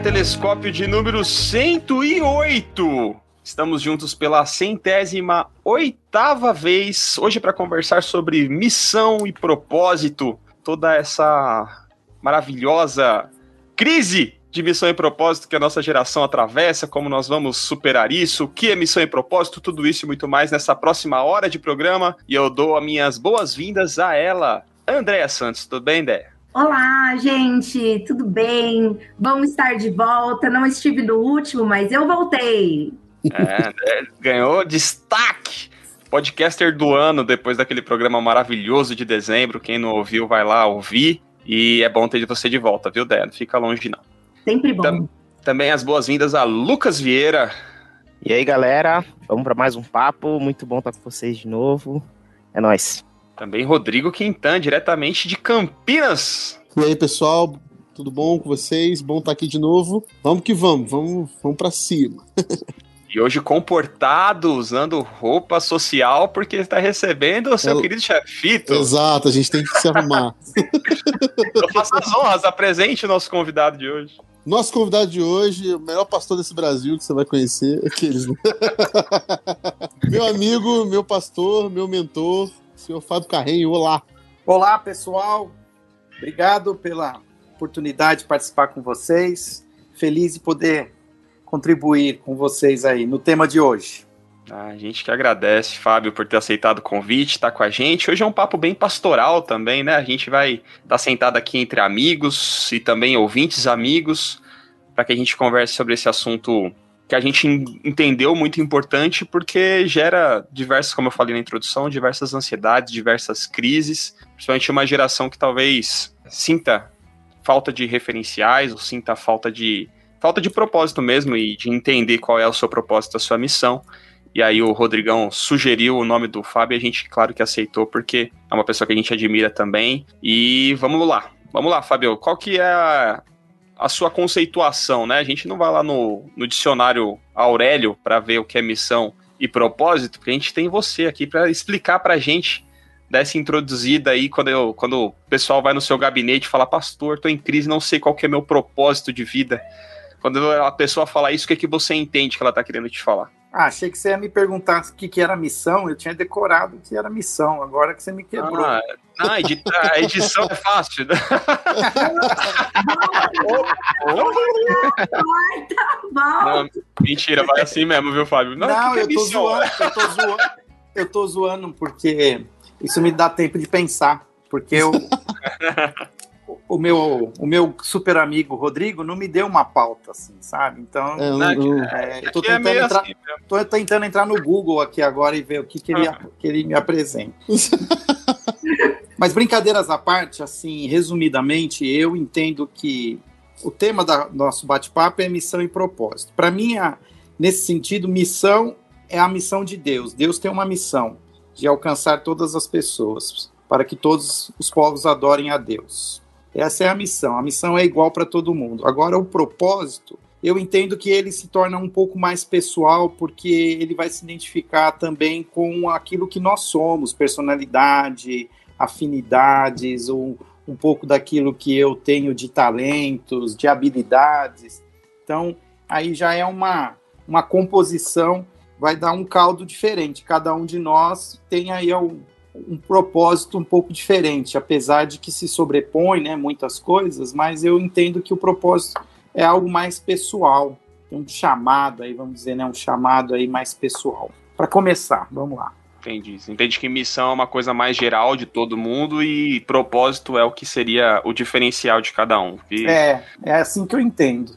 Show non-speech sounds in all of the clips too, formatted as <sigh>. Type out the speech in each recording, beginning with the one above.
telescópio de número 108. Estamos juntos pela centésima oitava vez, hoje para conversar sobre missão e propósito, toda essa maravilhosa crise de missão e propósito que a nossa geração atravessa, como nós vamos superar isso, o que é missão e propósito, tudo isso e muito mais nessa próxima hora de programa. E eu dou as minhas boas-vindas a ela, Andréa Santos. Tudo bem, Dé? Olá, gente, tudo bem? Vamos estar de volta. Não estive no último, mas eu voltei. É, né? ganhou destaque. Podcaster do ano depois daquele programa maravilhoso de dezembro. Quem não ouviu, vai lá ouvir. E é bom ter você de volta, viu, Dé? Não fica longe, não. Sempre bom. Tam também as boas-vindas a Lucas Vieira. E aí, galera? Vamos para mais um papo. Muito bom estar com vocês de novo. É nóis. Também Rodrigo Quintan, diretamente de Campinas. E aí, pessoal? Tudo bom com vocês? Bom estar aqui de novo. Vamos que vamos, vamos, vamos para cima. E hoje comportado, usando roupa social, porque está recebendo o seu querido chefito. Exato, a gente tem que se arrumar. Eu faço as honras, apresente o nosso convidado de hoje. Nosso convidado de hoje, o melhor pastor desse Brasil que você vai conhecer, aqueles, né? <laughs> meu amigo, meu pastor, meu mentor, senhor Fábio Carrenho, olá. Olá, pessoal. Obrigado pela oportunidade de participar com vocês. Feliz de poder contribuir com vocês aí no tema de hoje. A gente que agradece, Fábio, por ter aceitado o convite, estar tá com a gente. Hoje é um papo bem pastoral também, né? A gente vai estar tá sentado aqui entre amigos e também ouvintes amigos, para que a gente converse sobre esse assunto que a gente entendeu muito importante, porque gera diversas, como eu falei na introdução, diversas ansiedades, diversas crises, principalmente uma geração que talvez sinta falta de referenciais ou sinta falta de falta de propósito mesmo e de entender qual é o seu propósito, a sua missão. E aí o Rodrigão sugeriu o nome do Fábio e a gente, claro que aceitou, porque é uma pessoa que a gente admira também. E vamos lá. Vamos lá, Fábio. Qual que é a, a sua conceituação, né? A gente não vai lá no, no dicionário Aurélio para ver o que é missão e propósito, porque a gente tem você aqui para explicar para a gente dessa introduzida aí quando, eu, quando o pessoal vai no seu gabinete e fala, pastor, estou em crise, não sei qual que é meu propósito de vida. Quando a pessoa fala isso, o que, é que você entende que ela está querendo te falar? Ah, achei que você ia me perguntar o que, que era missão. Eu tinha decorado o que era missão. Agora que você me quebrou. Ah, ah a edição é fácil. Né? Não, mentira, vai assim mesmo, viu, Fábio? Não, Não eu, tô zoando, eu tô zoando. Eu tô zoando porque isso me dá tempo de pensar. Porque eu, o meu, o meu super amigo Rodrigo não me deu uma pauta, assim, sabe? Então, é, eu, é, eu tô, é tentando é entrar, assim, tô tentando entrar no Google aqui agora e ver o que, que, ele, ah. que ele me apresenta. <laughs> Mas brincadeiras à parte, assim, resumidamente, eu entendo que o tema do nosso bate-papo é missão e propósito. Para mim, nesse sentido, missão é a missão de Deus. Deus tem uma missão de alcançar todas as pessoas, para que todos os povos adorem a Deus. Essa é a missão. A missão é igual para todo mundo. Agora, o propósito, eu entendo que ele se torna um pouco mais pessoal, porque ele vai se identificar também com aquilo que nós somos, personalidade, afinidades, um, um pouco daquilo que eu tenho de talentos, de habilidades. Então, aí já é uma, uma composição, vai dar um caldo diferente. Cada um de nós tem aí um propósito um pouco diferente, apesar de que se sobrepõe né, muitas coisas, mas eu entendo que o propósito é algo mais pessoal, um chamado aí, vamos dizer, né, um chamado aí mais pessoal. Para começar, vamos lá. Entendi. Você entende que missão é uma coisa mais geral de todo mundo e propósito é o que seria o diferencial de cada um. E... É, é assim que eu entendo.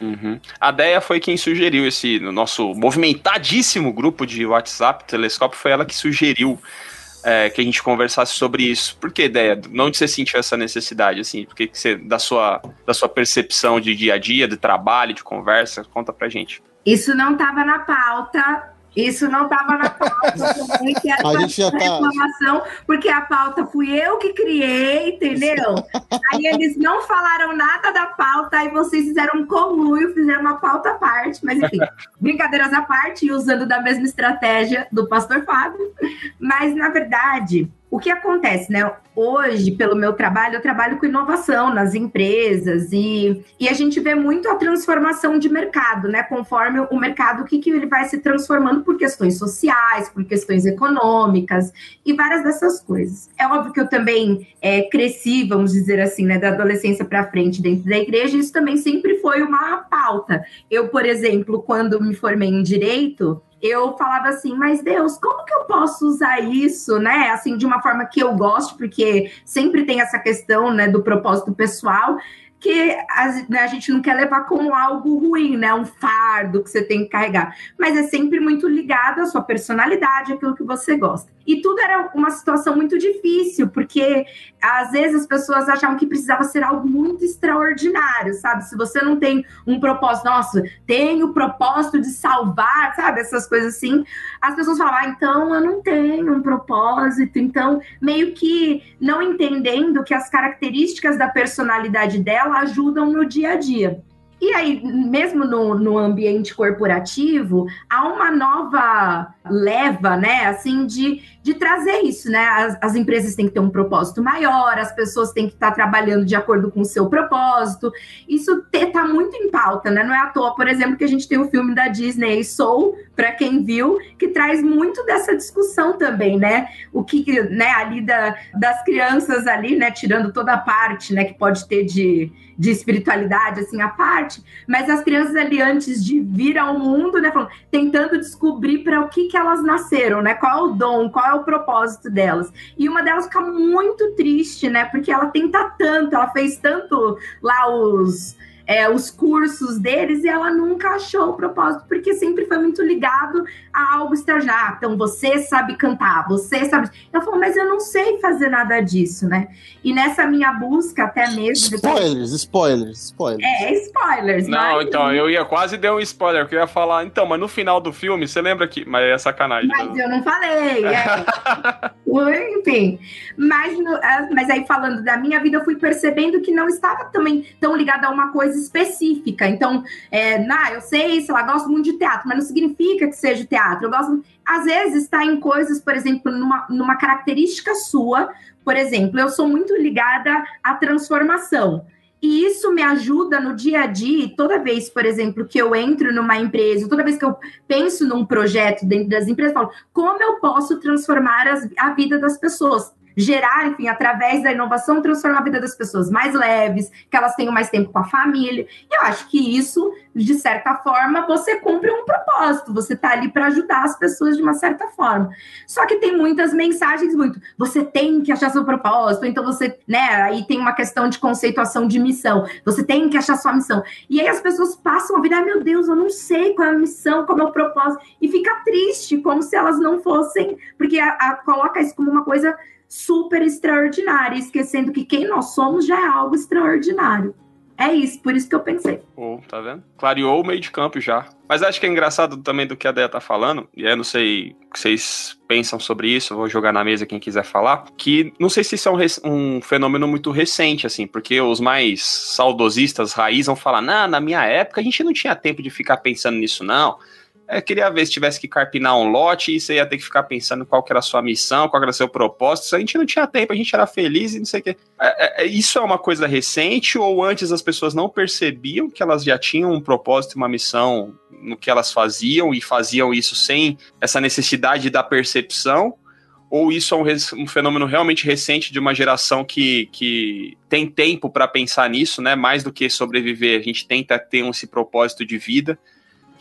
Uhum. A Deia foi quem sugeriu esse, no nosso movimentadíssimo grupo de WhatsApp, Telescópio, foi ela que sugeriu é, que a gente conversasse sobre isso. Por que ideia? Não de você sentiu essa necessidade, assim? Porque que você, da sua, da sua percepção de dia a dia, de trabalho, de conversa, conta pra gente. Isso não estava na pauta, isso não estava na pauta <laughs> também, que era a gente já tá... reclamação, porque a pauta fui eu que criei, entendeu? aí eles não falaram nada da pauta, aí vocês fizeram um conluio, fizeram uma pauta à parte, mas enfim, brincadeiras à parte, usando da mesma estratégia do pastor Fábio. Mas, na verdade, o que acontece, né? Hoje, pelo meu trabalho, eu trabalho com inovação nas empresas e, e a gente vê muito a transformação de mercado, né? Conforme o mercado, o que, que ele vai se transformando por questões sociais, por questões econômicas e várias dessas coisas. É óbvio que eu também é, cresci, vamos dizer assim, né, da adolescência para frente dentro da igreja, isso também sempre foi uma pauta. Eu, por exemplo, quando me formei em direito, eu falava assim, mas Deus, como que eu posso usar isso, né? Assim, de uma forma que eu gosto, porque sempre tem essa questão, né, do propósito pessoal que a, né, a, gente não quer levar como algo ruim, né? Um fardo que você tem que carregar. Mas é sempre muito ligado à sua personalidade, aquilo que você gosta. E tudo era uma situação muito difícil, porque às vezes as pessoas achavam que precisava ser algo muito extraordinário, sabe? Se você não tem um propósito, nossa, tem o propósito de salvar, sabe? Essas coisas assim, as pessoas falavam, ah, então eu não tenho um propósito. Então, meio que não entendendo que as características da personalidade dela ajudam no dia a dia. E aí, mesmo no, no ambiente corporativo, há uma nova leva, né, assim, de, de trazer isso, né? As, as empresas têm que ter um propósito maior, as pessoas têm que estar trabalhando de acordo com o seu propósito. Isso está muito em pauta, né? Não é à toa, por exemplo, que a gente tem o filme da Disney, Soul, para quem viu, que traz muito dessa discussão também, né? O que, né, ali da, das crianças ali, né, tirando toda a parte, né, que pode ter de de espiritualidade, assim, à parte, mas as crianças ali, antes de vir ao mundo, né, falando, tentando descobrir para o que, que elas nasceram, né, qual é o dom, qual é o propósito delas. E uma delas fica muito triste, né, porque ela tenta tanto, ela fez tanto lá os é, os cursos deles e ela nunca achou o propósito, porque sempre foi muito ligado a algo extraordinário. Ah, então você sabe cantar, você sabe. Ela falou, mas eu não sei fazer nada disso, né? E nessa minha busca, até mesmo. Spoilers, spoilers, spoilers. É, spoilers. Não, mas... então, eu ia quase dar um spoiler, porque eu ia falar, então, mas no final do filme, você lembra que. Mas é sacanagem. Mas não. eu não falei. É. <laughs> Enfim. Mas, ah, mas aí, falando da minha vida, eu fui percebendo que não estava também tão ligada a uma coisa específica. Então, é, nah, eu sei, sei lá, gosto muito de teatro, mas não significa que seja teatro. Eu gosto, às vezes, está em coisas, por exemplo, numa, numa característica sua. Por exemplo, eu sou muito ligada à transformação. E isso me ajuda no dia a dia, toda vez, por exemplo, que eu entro numa empresa, toda vez que eu penso num projeto dentro das empresas, eu falo, como eu posso transformar as, a vida das pessoas? Gerar, enfim, através da inovação, transformar a vida das pessoas mais leves, que elas tenham mais tempo com a família. E eu acho que isso, de certa forma, você cumpre um propósito, você está ali para ajudar as pessoas de uma certa forma. Só que tem muitas mensagens muito, você tem que achar seu propósito, então você, né, aí tem uma questão de conceituação de missão, você tem que achar sua missão. E aí as pessoas passam a vida, ah, meu Deus, eu não sei qual é a missão, qual é o propósito, e fica triste, como se elas não fossem, porque a, a, coloca isso como uma coisa super extraordinária, esquecendo que quem nós somos já é algo extraordinário. É isso, por isso que eu pensei. Oh, tá vendo? Clareou o meio de campo já. Mas acho que é engraçado também do que a Deia tá falando, e eu não sei o que vocês pensam sobre isso, vou jogar na mesa quem quiser falar, que não sei se isso é um, um fenômeno muito recente, assim, porque os mais saudosistas raiz vão falar, não, na minha época a gente não tinha tempo de ficar pensando nisso, não. É, queria ver se tivesse que carpinar um lote e você ia ter que ficar pensando qual era a sua missão, qual era o seu propósito. Isso a gente não tinha tempo, a gente era feliz e não sei o quê. É, é, é, isso é uma coisa recente ou antes as pessoas não percebiam que elas já tinham um propósito e uma missão no que elas faziam e faziam isso sem essa necessidade da percepção? Ou isso é um, um fenômeno realmente recente de uma geração que, que tem tempo para pensar nisso, né? Mais do que sobreviver, a gente tenta ter esse propósito de vida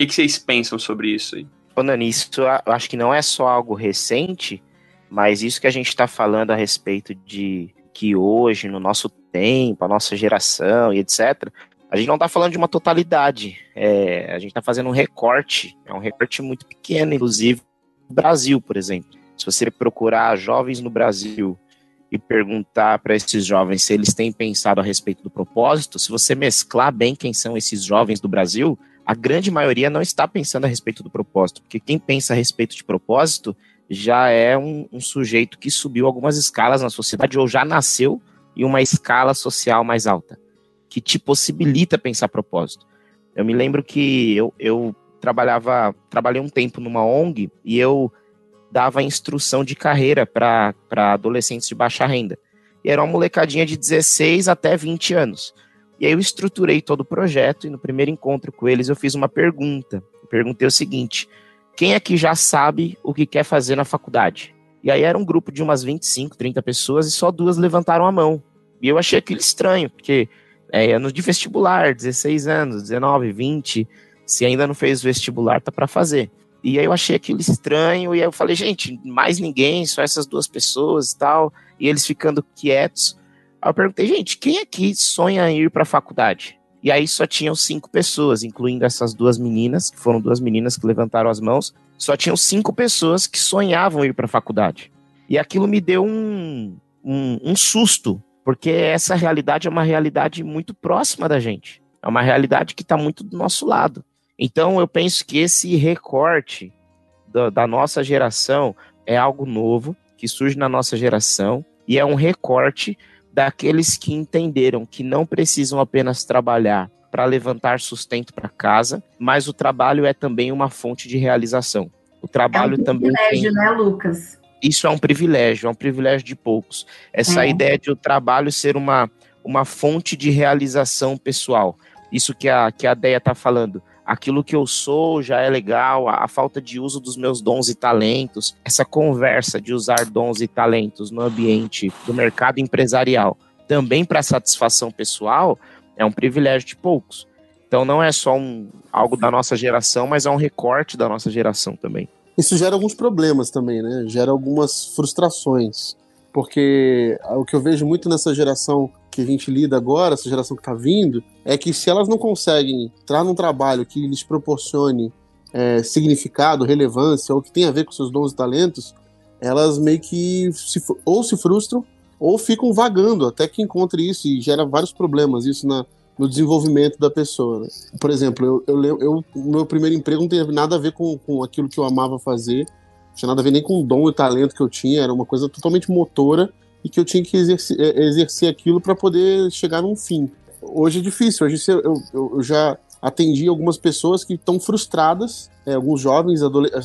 que, que vocês pensam sobre isso aí? Falando nisso, eu acho que não é só algo recente, mas isso que a gente está falando a respeito de que hoje, no nosso tempo, a nossa geração e etc., a gente não está falando de uma totalidade. É, a gente está fazendo um recorte, é um recorte muito pequeno, inclusive no Brasil, por exemplo. Se você procurar jovens no Brasil e perguntar para esses jovens se eles têm pensado a respeito do propósito, se você mesclar bem quem são esses jovens do Brasil, a grande maioria não está pensando a respeito do propósito, porque quem pensa a respeito de propósito já é um, um sujeito que subiu algumas escalas na sociedade ou já nasceu em uma escala social mais alta, que te possibilita pensar propósito. Eu me lembro que eu, eu trabalhava, trabalhei um tempo numa ONG e eu dava instrução de carreira para adolescentes de baixa renda. E era uma molecadinha de 16 até 20 anos. E aí eu estruturei todo o projeto e no primeiro encontro com eles eu fiz uma pergunta. Eu perguntei o seguinte: quem aqui já sabe o que quer fazer na faculdade? E aí era um grupo de umas 25, 30 pessoas e só duas levantaram a mão. E eu achei aquilo estranho, porque é ano de vestibular, 16 anos, 19, 20, se ainda não fez vestibular, tá para fazer. E aí eu achei aquilo estranho, e aí eu falei, gente, mais ninguém, só essas duas pessoas e tal, e eles ficando quietos. Aí eu perguntei, gente, quem aqui sonha em ir para a faculdade? E aí só tinham cinco pessoas, incluindo essas duas meninas, que foram duas meninas que levantaram as mãos, só tinham cinco pessoas que sonhavam ir para a faculdade. E aquilo me deu um, um, um susto, porque essa realidade é uma realidade muito próxima da gente. É uma realidade que está muito do nosso lado. Então eu penso que esse recorte da, da nossa geração é algo novo, que surge na nossa geração, e é um recorte daqueles que entenderam que não precisam apenas trabalhar para levantar sustento para casa, mas o trabalho é também uma fonte de realização. O trabalho é um também privilégio, tem... né, Lucas? Isso é um privilégio, é um privilégio de poucos. Essa é. ideia de o trabalho ser uma, uma fonte de realização pessoal. Isso que a, que a Deia está falando aquilo que eu sou já é legal, a, a, falta de uso dos meus dons e talentos, essa conversa de usar dons e talentos no ambiente do mercado empresarial, também para satisfação pessoal, é um privilégio de poucos. Então não é só um, algo da nossa geração, mas é um recorte da nossa geração também. Isso gera alguns problemas também, né? Gera algumas frustrações. Porque o que eu vejo muito nessa geração que a gente lida agora, essa geração que está vindo, é que se elas não conseguem entrar num trabalho que lhes proporcione é, significado, relevância, ou que tenha a ver com seus dons e talentos, elas meio que se, ou se frustram ou ficam vagando até que encontre isso e gera vários problemas isso na, no desenvolvimento da pessoa. Né? Por exemplo, eu, eu, eu, meu primeiro emprego não teve nada a ver com, com aquilo que eu amava fazer, tinha nada a ver nem com o dom e talento que eu tinha, era uma coisa totalmente motora e que eu tinha que exercer, é, exercer aquilo para poder chegar num fim. Hoje é difícil, hoje eu, eu, eu já atendi algumas pessoas que estão frustradas, é, alguns jovens,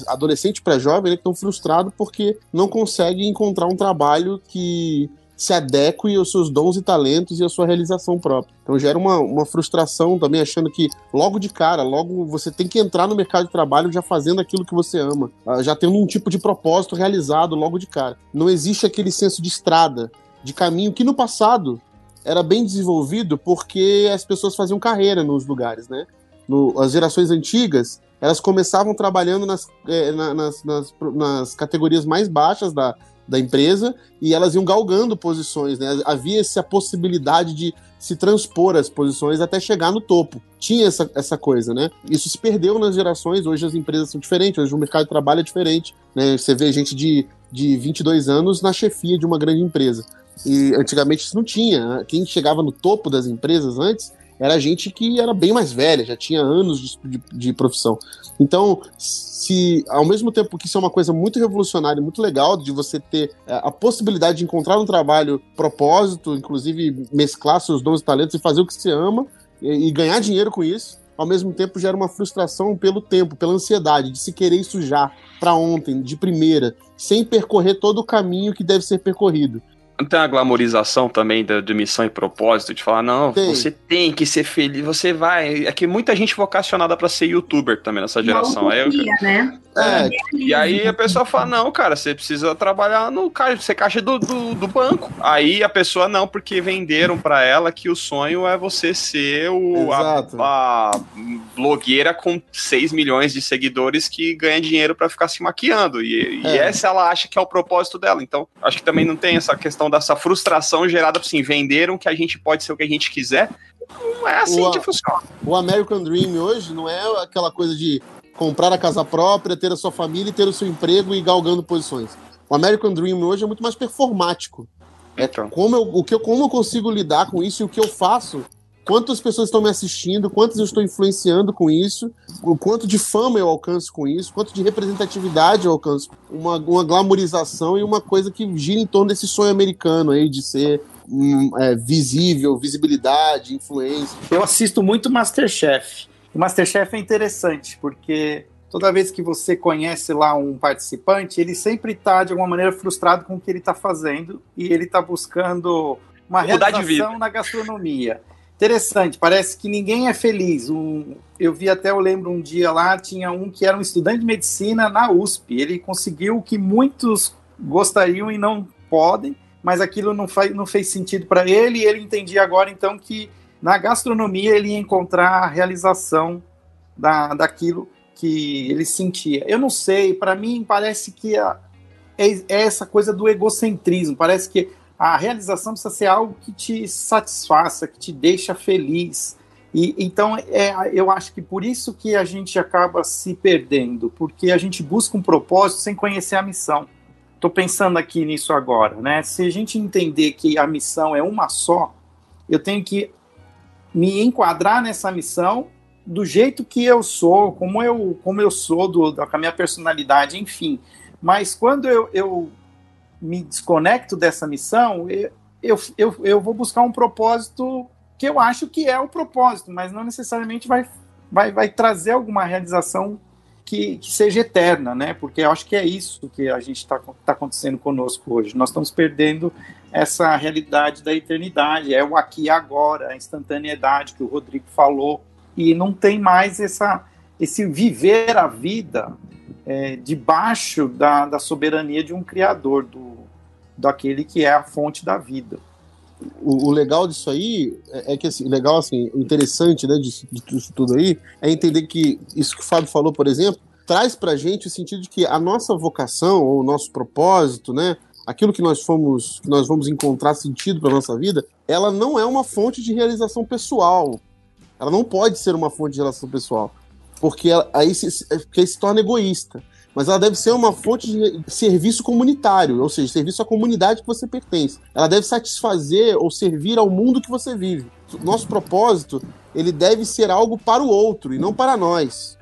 adolescentes para jovens, né, que estão frustrados porque não conseguem encontrar um trabalho que se adeque aos seus dons e talentos e à sua realização própria. Então gera uma, uma frustração também, achando que logo de cara, logo você tem que entrar no mercado de trabalho já fazendo aquilo que você ama, ah, já tendo um tipo de propósito realizado logo de cara. Não existe aquele senso de estrada, de caminho, que no passado era bem desenvolvido porque as pessoas faziam carreira nos lugares, né? No, as gerações antigas, elas começavam trabalhando nas, é, nas, nas, nas categorias mais baixas da, da empresa e elas iam galgando posições, né? Havia essa possibilidade de se transpor as posições até chegar no topo. Tinha essa, essa coisa, né? Isso se perdeu nas gerações, hoje as empresas são diferentes, hoje o mercado de trabalho é diferente, né? Você vê gente de, de 22 anos na chefia de uma grande empresa. E antigamente isso não tinha. Quem chegava no topo das empresas antes era gente que era bem mais velha, já tinha anos de, de, de, profissão. Então, se ao mesmo tempo que isso é uma coisa muito revolucionária, muito legal, de você ter a, é, a possibilidade de encontrar um trabalho propósito, inclusive mesclar seus dons e talentos e fazer o que você ama e, e ganhar dinheiro com isso, ao mesmo tempo gera uma frustração pelo tempo, pela ansiedade de se querer isso já, para ontem, de primeira, sem percorrer todo o caminho que deve ser percorrido. Não tem uma glamorização também da, de missão e propósito, de falar, não, tem. você tem que ser feliz, você vai. É que muita gente vocacionada para ser youtuber também nessa geração. Aí eu, né? É, e aí a pessoa fala, não, cara, você precisa trabalhar no caixa, você caixa do, do, do, banco. Aí a pessoa não, porque venderam para ela que o sonho é você ser o, a, a, blogueira com 6 milhões de seguidores que ganha dinheiro para ficar se maquiando. E, é. e essa ela acha que é o propósito dela. Então, acho que também não tem essa questão questão dessa frustração gerada assim, venderam que a gente pode ser o que a gente quiser. Não é assim o, que funciona. O American Dream hoje não é aquela coisa de comprar a casa própria, ter a sua família, ter o seu emprego e galgando posições. O American Dream hoje é muito mais performático. É então. como eu, o que eu, como eu consigo lidar com isso e o que eu faço quantas pessoas estão me assistindo, quantas eu estou influenciando com isso, o quanto de fama eu alcanço com isso, quanto de representatividade eu alcanço. Uma, uma glamorização e uma coisa que gira em torno desse sonho americano aí de ser hum, é, visível, visibilidade, influência. Eu assisto muito Masterchef. O Masterchef é interessante porque toda vez que você conhece lá um participante, ele sempre está, de alguma maneira, frustrado com o que ele está fazendo e ele está buscando uma Mudar realização na gastronomia. Interessante, parece que ninguém é feliz. Um, eu vi até, eu lembro um dia lá, tinha um que era um estudante de medicina na USP. Ele conseguiu o que muitos gostariam e não podem, mas aquilo não, faz, não fez sentido para ele, e ele entendia agora, então, que na gastronomia ele ia encontrar a realização da, daquilo que ele sentia. Eu não sei, para mim parece que a, é, é, essa coisa do egocentrismo, parece que a realização precisa ser algo que te satisfaça, que te deixa feliz. E então é, eu acho que por isso que a gente acaba se perdendo, porque a gente busca um propósito sem conhecer a missão. Estou pensando aqui nisso agora, né? Se a gente entender que a missão é uma só, eu tenho que me enquadrar nessa missão do jeito que eu sou, como eu, como eu sou, do, com a minha personalidade, enfim. Mas quando eu, eu me desconecto dessa missão, eu, eu, eu, vou buscar um propósito que eu acho que é o propósito, mas não necessariamente vai, vai, vai trazer alguma realização que, que, seja eterna, né? Porque eu acho que é isso que a gente está tá acontecendo conosco hoje. Nós estamos perdendo essa realidade da eternidade, é o aqui e agora, a instantaneidade que o Rodrigo falou, e não tem mais essa, esse viver a vida é, debaixo da, da soberania de um Criador, do, daquele que é a fonte da vida. O, o, legal disso aí é, é que assim, legal assim, o interessante né, disso, disso, tudo aí é entender que isso que o Fábio falou, por exemplo, traz pra gente o sentido de que a nossa vocação ou o nosso propósito, né, aquilo que nós fomos, que nós vamos encontrar sentido para nossa vida, ela não é uma fonte de realização pessoal. Ela não pode ser uma fonte de realização pessoal porque ela, aí se, porque aí se torna egoísta. Mas ela deve ser uma fonte de serviço comunitário, ou seja, serviço à comunidade que você pertence. Ela deve satisfazer ou servir ao mundo que você vive. Nosso propósito, ele deve ser algo para o outro e não para nós.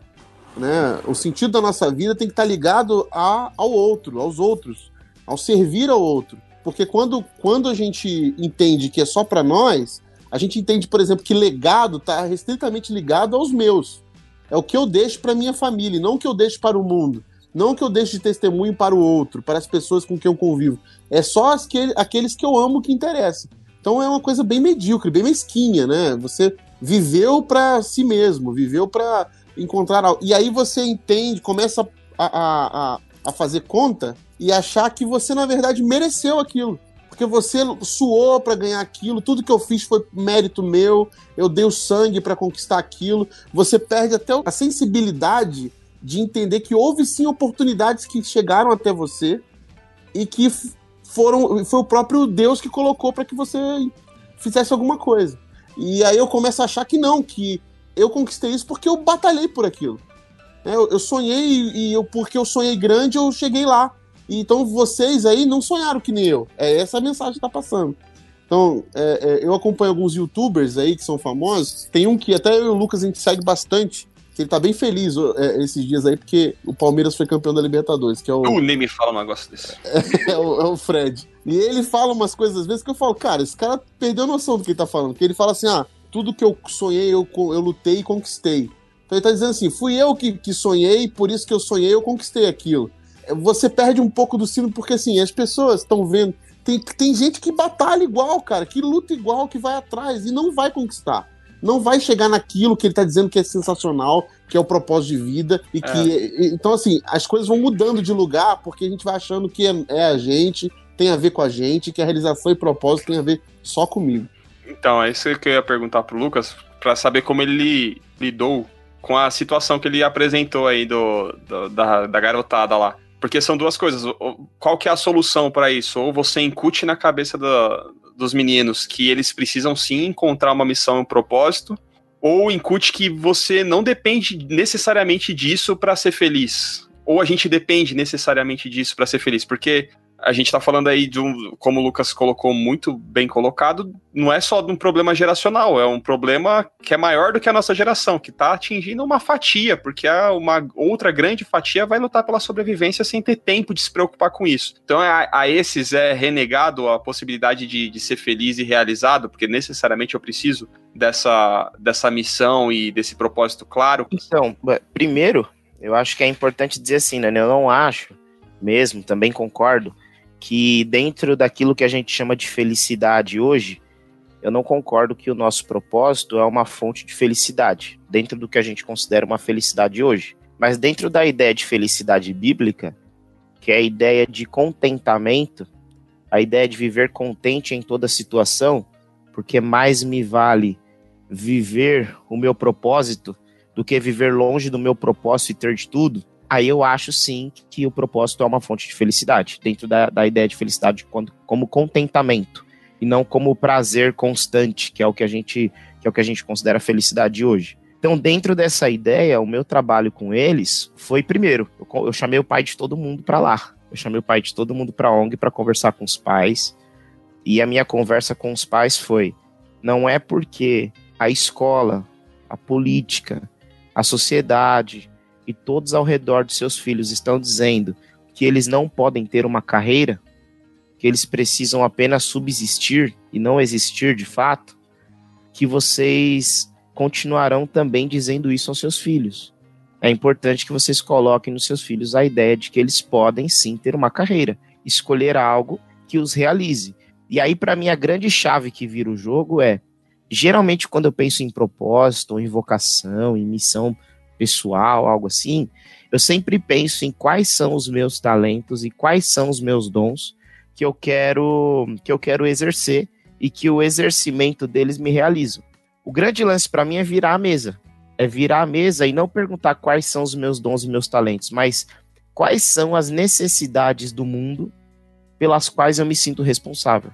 Né? O sentido da nossa vida tem que estar ligado a, ao outro, aos outros, ao servir ao outro. Porque quando, quando a gente entende que é só para nós, a gente entende, por exemplo, que legado está restritamente ligado aos meus. É o que eu deixo para minha família, não o que eu deixo para o mundo. Não o que eu deixo de testemunho para o outro, para as pessoas com quem eu convivo. É só aqueles que eu amo que interessam. Então é uma coisa bem medíocre, bem mesquinha, né? Você viveu para si mesmo, viveu para encontrar algo. E aí você entende, começa a, a, a fazer conta e achar que você, na verdade, mereceu aquilo porque você suou para ganhar aquilo, tudo que eu fiz foi mérito meu, eu dei o sangue para conquistar aquilo. Você perde até a sensibilidade de entender que houve sim oportunidades que chegaram até você e que foram foi o próprio Deus que colocou para que você fizesse alguma coisa. E aí eu começo a achar que não, que eu conquistei isso porque eu batalhei por aquilo. É, eu, eu sonhei e eu, porque eu sonhei grande, eu cheguei lá. Então vocês aí não sonharam que nem eu. É essa a mensagem que tá passando. Então, é, é, eu acompanho alguns youtubers aí que são famosos. Tem um que até eu e o Lucas a gente segue bastante. Que ele tá bem feliz é, esses dias aí, porque o Palmeiras foi campeão da Libertadores, que é o. Uh, nem me fala um negócio desse. <laughs> é, o, é, o, Fred. E ele fala umas coisas às vezes que eu falo, cara, esse cara perdeu a noção do que ele tá falando. Que ele fala assim: ah, tudo que eu sonhei, eu, eu lutei e conquistei. Então ele tá dizendo assim: fui eu que, que sonhei, por isso que eu sonhei, eu conquistei aquilo você perde um pouco do sino, porque assim, as pessoas estão vendo. Tem, tem gente que batalha igual, cara, que luta igual, que vai atrás e não vai conquistar. Não vai chegar naquilo que ele está dizendo que é sensacional, que é o propósito de vida, e que. É. Então, assim, as coisas vão mudando de lugar porque a gente vai achando que é, é a gente, tem a ver com a gente, que a realização e propósito tem a ver só comigo. Então, é isso que eu ia perguntar pro Lucas, para saber como ele lidou com a situação que ele apresentou aí do, do da, da garotada lá. Porque são duas coisas. Qual que é a solução para isso? Ou você incute na cabeça da, dos meninos que eles precisam sim encontrar uma missão e um propósito, ou incute que você não depende necessariamente disso para ser feliz. Ou a gente depende necessariamente disso para ser feliz, porque a gente está falando aí de um, como o Lucas colocou muito bem colocado, não é só de um problema geracional, é um problema que é maior do que a nossa geração, que está atingindo uma fatia, porque uma outra grande fatia vai lutar pela sobrevivência sem ter tempo de se preocupar com isso. Então a, a esses é renegado a possibilidade de, de ser feliz e realizado, porque necessariamente eu preciso dessa, dessa missão e desse propósito claro. Então, primeiro, eu acho que é importante dizer assim, né? Eu não acho, mesmo, também concordo, que dentro daquilo que a gente chama de felicidade hoje, eu não concordo que o nosso propósito é uma fonte de felicidade, dentro do que a gente considera uma felicidade hoje. Mas dentro da ideia de felicidade bíblica, que é a ideia de contentamento, a ideia de viver contente em toda situação, porque mais me vale viver o meu propósito do que viver longe do meu propósito e ter de tudo, aí eu acho sim que o propósito é uma fonte de felicidade, dentro da, da ideia de felicidade como, como contentamento e não como prazer constante, que é o que a gente que é o que a gente considera felicidade hoje. Então, dentro dessa ideia, o meu trabalho com eles foi primeiro, eu, eu chamei o pai de todo mundo para lá. Eu chamei o pai de todo mundo para ONG para conversar com os pais. E a minha conversa com os pais foi: não é porque a escola, a política, a sociedade, e todos ao redor de seus filhos estão dizendo que eles não podem ter uma carreira, que eles precisam apenas subsistir e não existir de fato, que vocês continuarão também dizendo isso aos seus filhos. É importante que vocês coloquem nos seus filhos a ideia de que eles podem sim ter uma carreira, escolher algo que os realize. E aí, para mim, a grande chave que vira o jogo é: geralmente, quando eu penso em propósito, em vocação, em missão pessoal, algo assim, eu sempre penso em quais são os meus talentos e quais são os meus dons que eu quero que eu quero exercer e que o exercimento deles me realiza. O grande lance para mim é virar a mesa. É virar a mesa e não perguntar quais são os meus dons e meus talentos, mas quais são as necessidades do mundo pelas quais eu me sinto responsável.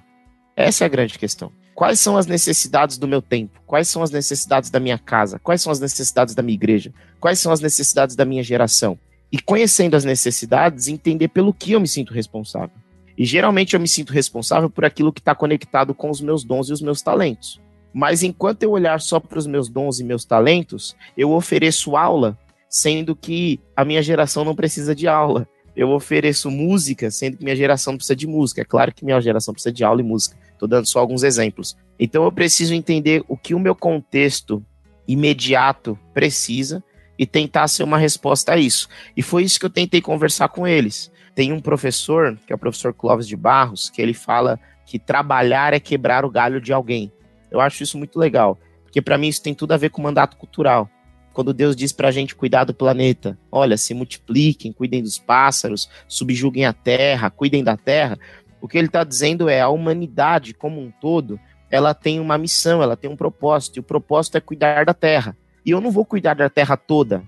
Essa é a grande questão. Quais são as necessidades do meu tempo? Quais são as necessidades da minha casa? Quais são as necessidades da minha igreja? Quais são as necessidades da minha geração? E conhecendo as necessidades, entender pelo que eu me sinto responsável. E geralmente eu me sinto responsável por aquilo que está conectado com os meus dons e os meus talentos. Mas enquanto eu olhar só para os meus dons e meus talentos, eu ofereço aula, sendo que a minha geração não precisa de aula. Eu ofereço música, sendo que minha geração precisa de música. É claro que minha geração precisa de aula e música. Estou dando só alguns exemplos. Então eu preciso entender o que o meu contexto imediato precisa e tentar ser uma resposta a isso. E foi isso que eu tentei conversar com eles. Tem um professor, que é o professor Clóvis de Barros, que ele fala que trabalhar é quebrar o galho de alguém. Eu acho isso muito legal, porque para mim isso tem tudo a ver com mandato cultural. Quando Deus diz para a gente cuidar do planeta, olha, se multipliquem, cuidem dos pássaros, subjuguem a terra, cuidem da terra, o que ele está dizendo é a humanidade como um todo, ela tem uma missão, ela tem um propósito, e o propósito é cuidar da terra. E eu não vou cuidar da terra toda,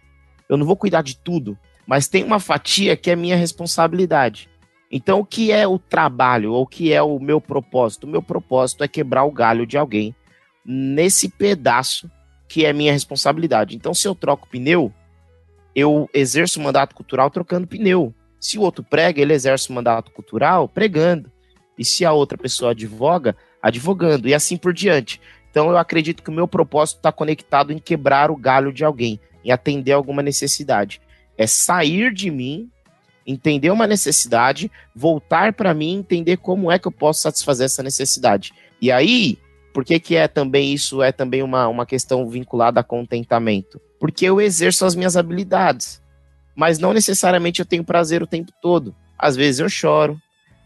eu não vou cuidar de tudo, mas tem uma fatia que é minha responsabilidade. Então, o que é o trabalho, ou o que é o meu propósito? O meu propósito é quebrar o galho de alguém nesse pedaço que é minha responsabilidade. Então, se eu troco pneu, eu exerço o mandato cultural trocando pneu. Se o outro prega, ele exerce o mandato cultural pregando. E se a outra pessoa advoga, advogando. E assim por diante. Então eu acredito que o meu propósito está conectado em quebrar o galho de alguém, em atender alguma necessidade. É sair de mim, entender uma necessidade, voltar para mim, entender como é que eu posso satisfazer essa necessidade. E aí, por que, que é também isso é também uma, uma questão vinculada a contentamento? Porque eu exerço as minhas habilidades mas não necessariamente eu tenho prazer o tempo todo. Às vezes eu choro,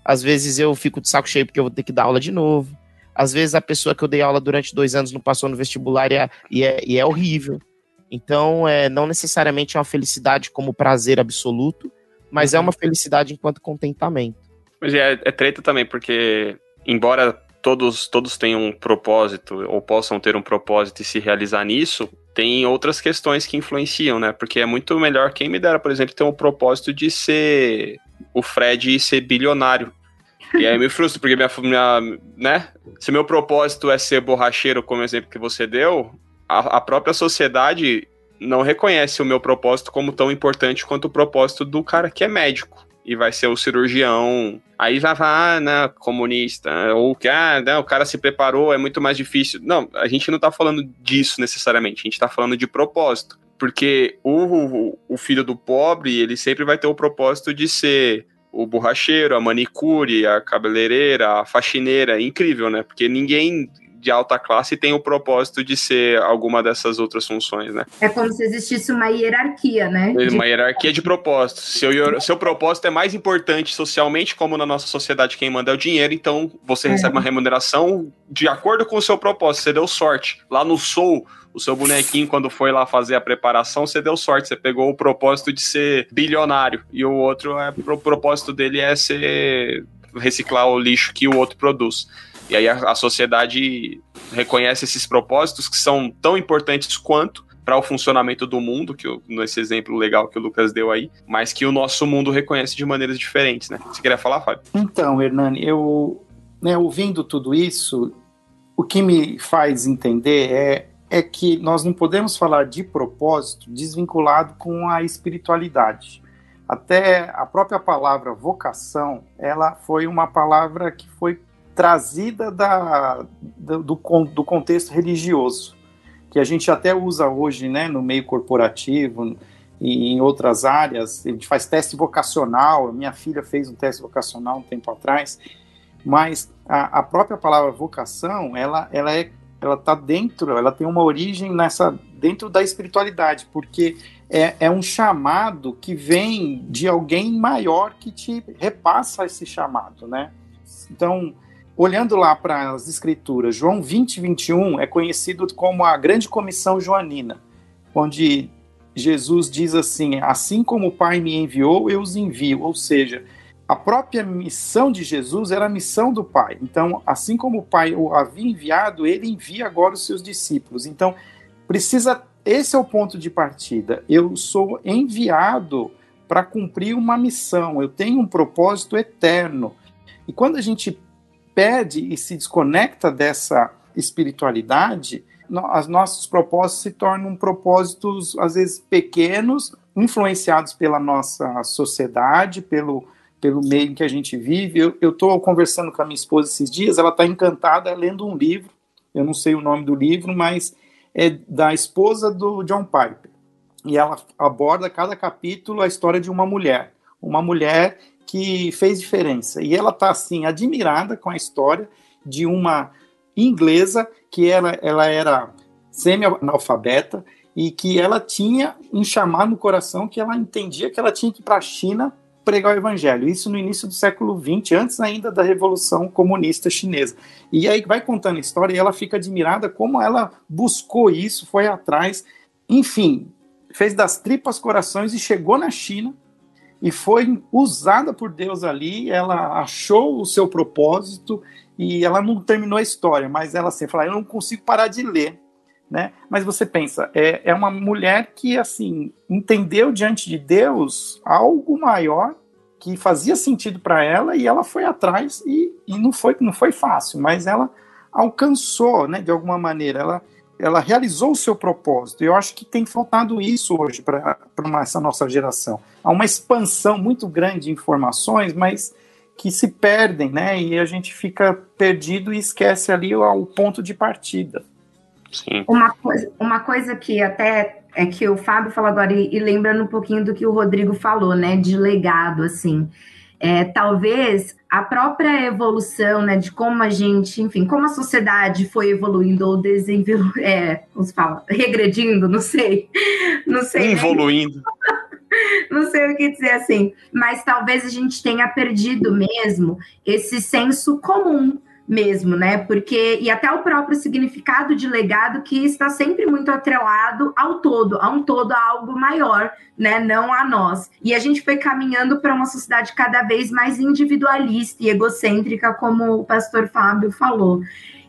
às vezes eu fico de saco cheio porque eu vou ter que dar aula de novo. Às vezes a pessoa que eu dei aula durante dois anos não passou no vestibular e é, e é, e é horrível. Então, é, não necessariamente é uma felicidade como prazer absoluto, mas é uhum. uma felicidade enquanto contentamento. Mas é, é treta também, porque embora todos, todos tenham um propósito ou possam ter um propósito e se realizar nisso, tem outras questões que influenciam, né? Porque é muito melhor quem me dera, por exemplo, ter um propósito de ser o Fred e ser bilionário. E aí me frustra, porque minha, minha, né? Se meu propósito é ser borracheiro, como exemplo que você deu, a, a própria sociedade não reconhece o meu propósito como tão importante quanto o propósito do cara que é médico e vai ser o cirurgião. Aí vai falar, ah, né, comunista, ou que, ah, né, o cara se preparou, é muito mais difícil. Não, a gente não tá falando disso necessariamente, a gente tá falando de propósito. Porque o, o, filho do pobre, ele sempre vai ter o propósito de ser o borracheiro, a manicure, a cabeleireira, a faxineira, incrível, né? Porque ninguém de alta classe tem o propósito de ser alguma dessas outras funções, né? É como se existisse uma hierarquia, né? Uma hierarquia de propósito. Seu, seu propósito é mais importante socialmente, como na nossa sociedade quem manda é o dinheiro, então você é. recebe uma remuneração de acordo com o seu propósito. Você deu sorte. Lá no Soul, o seu bonequinho, quando foi lá fazer a preparação, você deu sorte, você pegou o propósito de ser bilionário. E o outro, é, o propósito dele é ser reciclar o lixo que o outro produz. E aí a, a sociedade reconhece esses propósitos que são tão importantes quanto para o funcionamento do mundo, que nesse exemplo legal que o Lucas deu aí, mas que o nosso mundo reconhece de maneiras diferentes, né? Você queria falar, Fábio? Então, Hernani, eu, né, ouvindo tudo isso, o que me faz entender é é que nós não podemos falar de propósito desvinculado com a espiritualidade. Até a própria palavra vocação, ela foi uma palavra que foi trazida da, do, do contexto religioso, que a gente até usa hoje né, no meio corporativo e em outras áreas. A gente faz teste vocacional, minha filha fez um teste vocacional um tempo atrás, mas a, a própria palavra vocação, ela, ela é ela está dentro, ela tem uma origem nessa dentro da espiritualidade, porque é, é um chamado que vem de alguém maior que te repassa esse chamado, né? Então, olhando lá para as escrituras, João 20, 21 é conhecido como a grande comissão joanina, onde Jesus diz assim: Assim como o Pai me enviou, eu os envio. Ou seja, a própria missão de Jesus era a missão do Pai. Então, assim como o Pai o havia enviado, ele envia agora os seus discípulos. Então, precisa. Esse é o ponto de partida. Eu sou enviado para cumprir uma missão. Eu tenho um propósito eterno. E quando a gente perde e se desconecta dessa espiritualidade, os nossos propósitos se tornam propósitos, às vezes, pequenos, influenciados pela nossa sociedade, pelo pelo meio em que a gente vive. Eu estou conversando com a minha esposa esses dias, ela está encantada lendo um livro, eu não sei o nome do livro, mas é da esposa do John Piper. E ela aborda cada capítulo a história de uma mulher, uma mulher que fez diferença. E ela está assim admirada com a história de uma inglesa que ela, ela era semi-analfabeta e que ela tinha um chamado no coração que ela entendia que ela tinha que ir para a China pregar o evangelho. Isso no início do século XX, antes ainda da Revolução Comunista Chinesa. E aí vai contando a história e ela fica admirada como ela buscou isso, foi atrás, enfim, fez das tripas corações e chegou na China e foi usada por Deus ali. Ela achou o seu propósito e ela não terminou a história, mas ela assim, fala, eu não consigo parar de ler. Né? Mas você pensa, é, é uma mulher que assim entendeu diante de Deus algo maior que fazia sentido para ela e ela foi atrás e, e não foi não foi fácil, mas ela alcançou, né, de alguma maneira, ela ela realizou o seu propósito. Eu acho que tem faltado isso hoje para essa nossa geração. Há uma expansão muito grande de informações, mas que se perdem, né? E a gente fica perdido e esquece ali o, o ponto de partida. Sim. Uma coisa, uma coisa que até é que o Fábio falou agora, e, e lembrando um pouquinho do que o Rodrigo falou, né, de legado, assim. É, talvez a própria evolução, né, de como a gente, enfim, como a sociedade foi evoluindo ou desenvolvendo, é, como se fala, regredindo, não sei, não sei. Evoluindo. <laughs> não sei o que dizer assim, mas talvez a gente tenha perdido mesmo esse senso comum mesmo, né? Porque e até o próprio significado de legado que está sempre muito atrelado ao todo, a um todo, a algo maior, né? Não a nós. E a gente foi caminhando para uma sociedade cada vez mais individualista e egocêntrica, como o pastor Fábio falou.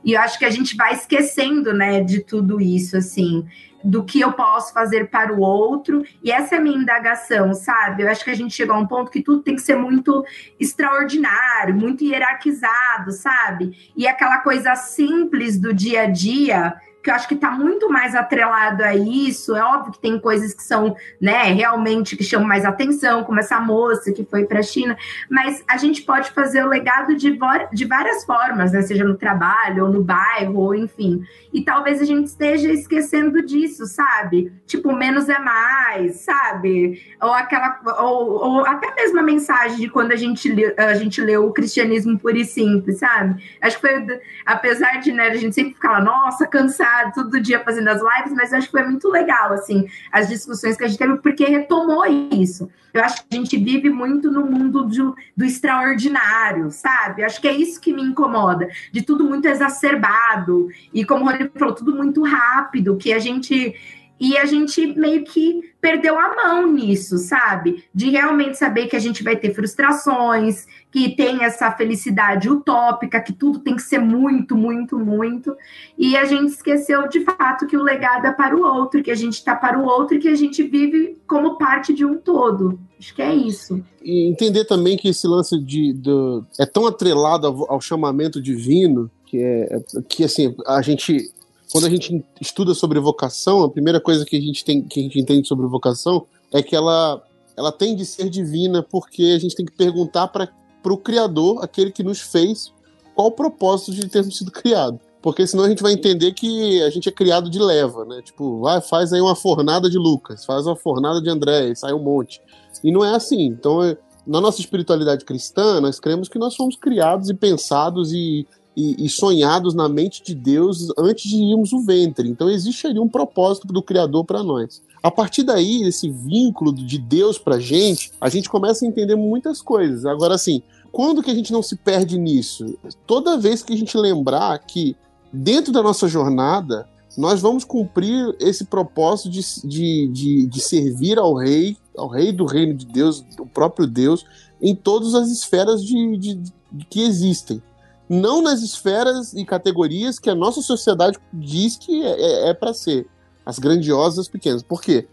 E eu acho que a gente vai esquecendo, né, de tudo isso, assim do que eu posso fazer para o outro. E essa é a minha indagação, sabe? Eu acho que a gente chegou a um ponto que tudo tem que ser muito extraordinário, muito hierarquizado, sabe? E aquela coisa simples do dia a dia que eu acho que está muito mais atrelado a isso. É óbvio que tem coisas que são, né, realmente que chamam mais atenção, como essa moça que foi para a China, mas a gente pode fazer o legado de, de várias formas, né, seja no trabalho, ou no bairro, ou enfim. E talvez a gente esteja esquecendo disso, sabe? Tipo, menos é mais, sabe? Ou aquela, ou, ou até mesmo a mensagem de quando a gente, a gente leu o cristianismo puro e simples, sabe? Acho que foi, apesar de, né, a gente sempre ficar, nossa, cansado, todo dia fazendo as lives, mas acho que foi muito legal, assim, as discussões que a gente teve, porque retomou isso. Eu acho que a gente vive muito no mundo do, do extraordinário, sabe? Acho que é isso que me incomoda, de tudo muito exacerbado, e como o Rodrigo falou, tudo muito rápido, que a gente e a gente meio que perdeu a mão nisso, sabe? De realmente saber que a gente vai ter frustrações, que tem essa felicidade utópica, que tudo tem que ser muito, muito, muito. E a gente esqueceu de fato que o legado é para o outro, que a gente está para o outro e que a gente vive como parte de um todo. Acho que é isso. E entender também que esse lance de, de é tão atrelado ao, ao chamamento divino que é que assim a gente quando a gente estuda sobre vocação, a primeira coisa que a gente tem que a gente entende sobre vocação é que ela ela tem de ser divina porque a gente tem que perguntar para o Criador, aquele que nos fez, qual o propósito de termos sido criado. Porque senão a gente vai entender que a gente é criado de leva, né? Tipo, vai, faz aí uma fornada de Lucas, faz uma fornada de André, e sai um monte. E não é assim. Então, na nossa espiritualidade cristã, nós cremos que nós fomos criados e pensados e e, e, sonhados na mente de Deus antes de irmos o ventre. Então existe ali um propósito do Criador para nós. A partir daí, esse vínculo de Deus para a gente, a gente começa a entender muitas coisas. Agora, assim, quando que a gente não se perde nisso? Toda vez que a gente lembrar que dentro da nossa jornada nós vamos cumprir esse propósito de, de, de, de servir ao Rei, ao Rei do Reino de Deus, o próprio Deus, em todas as esferas de, de, de que existem não nas esferas e categorias que a nossa sociedade diz que é, é, é para ser. As grandiosas as pequenas. Por quê?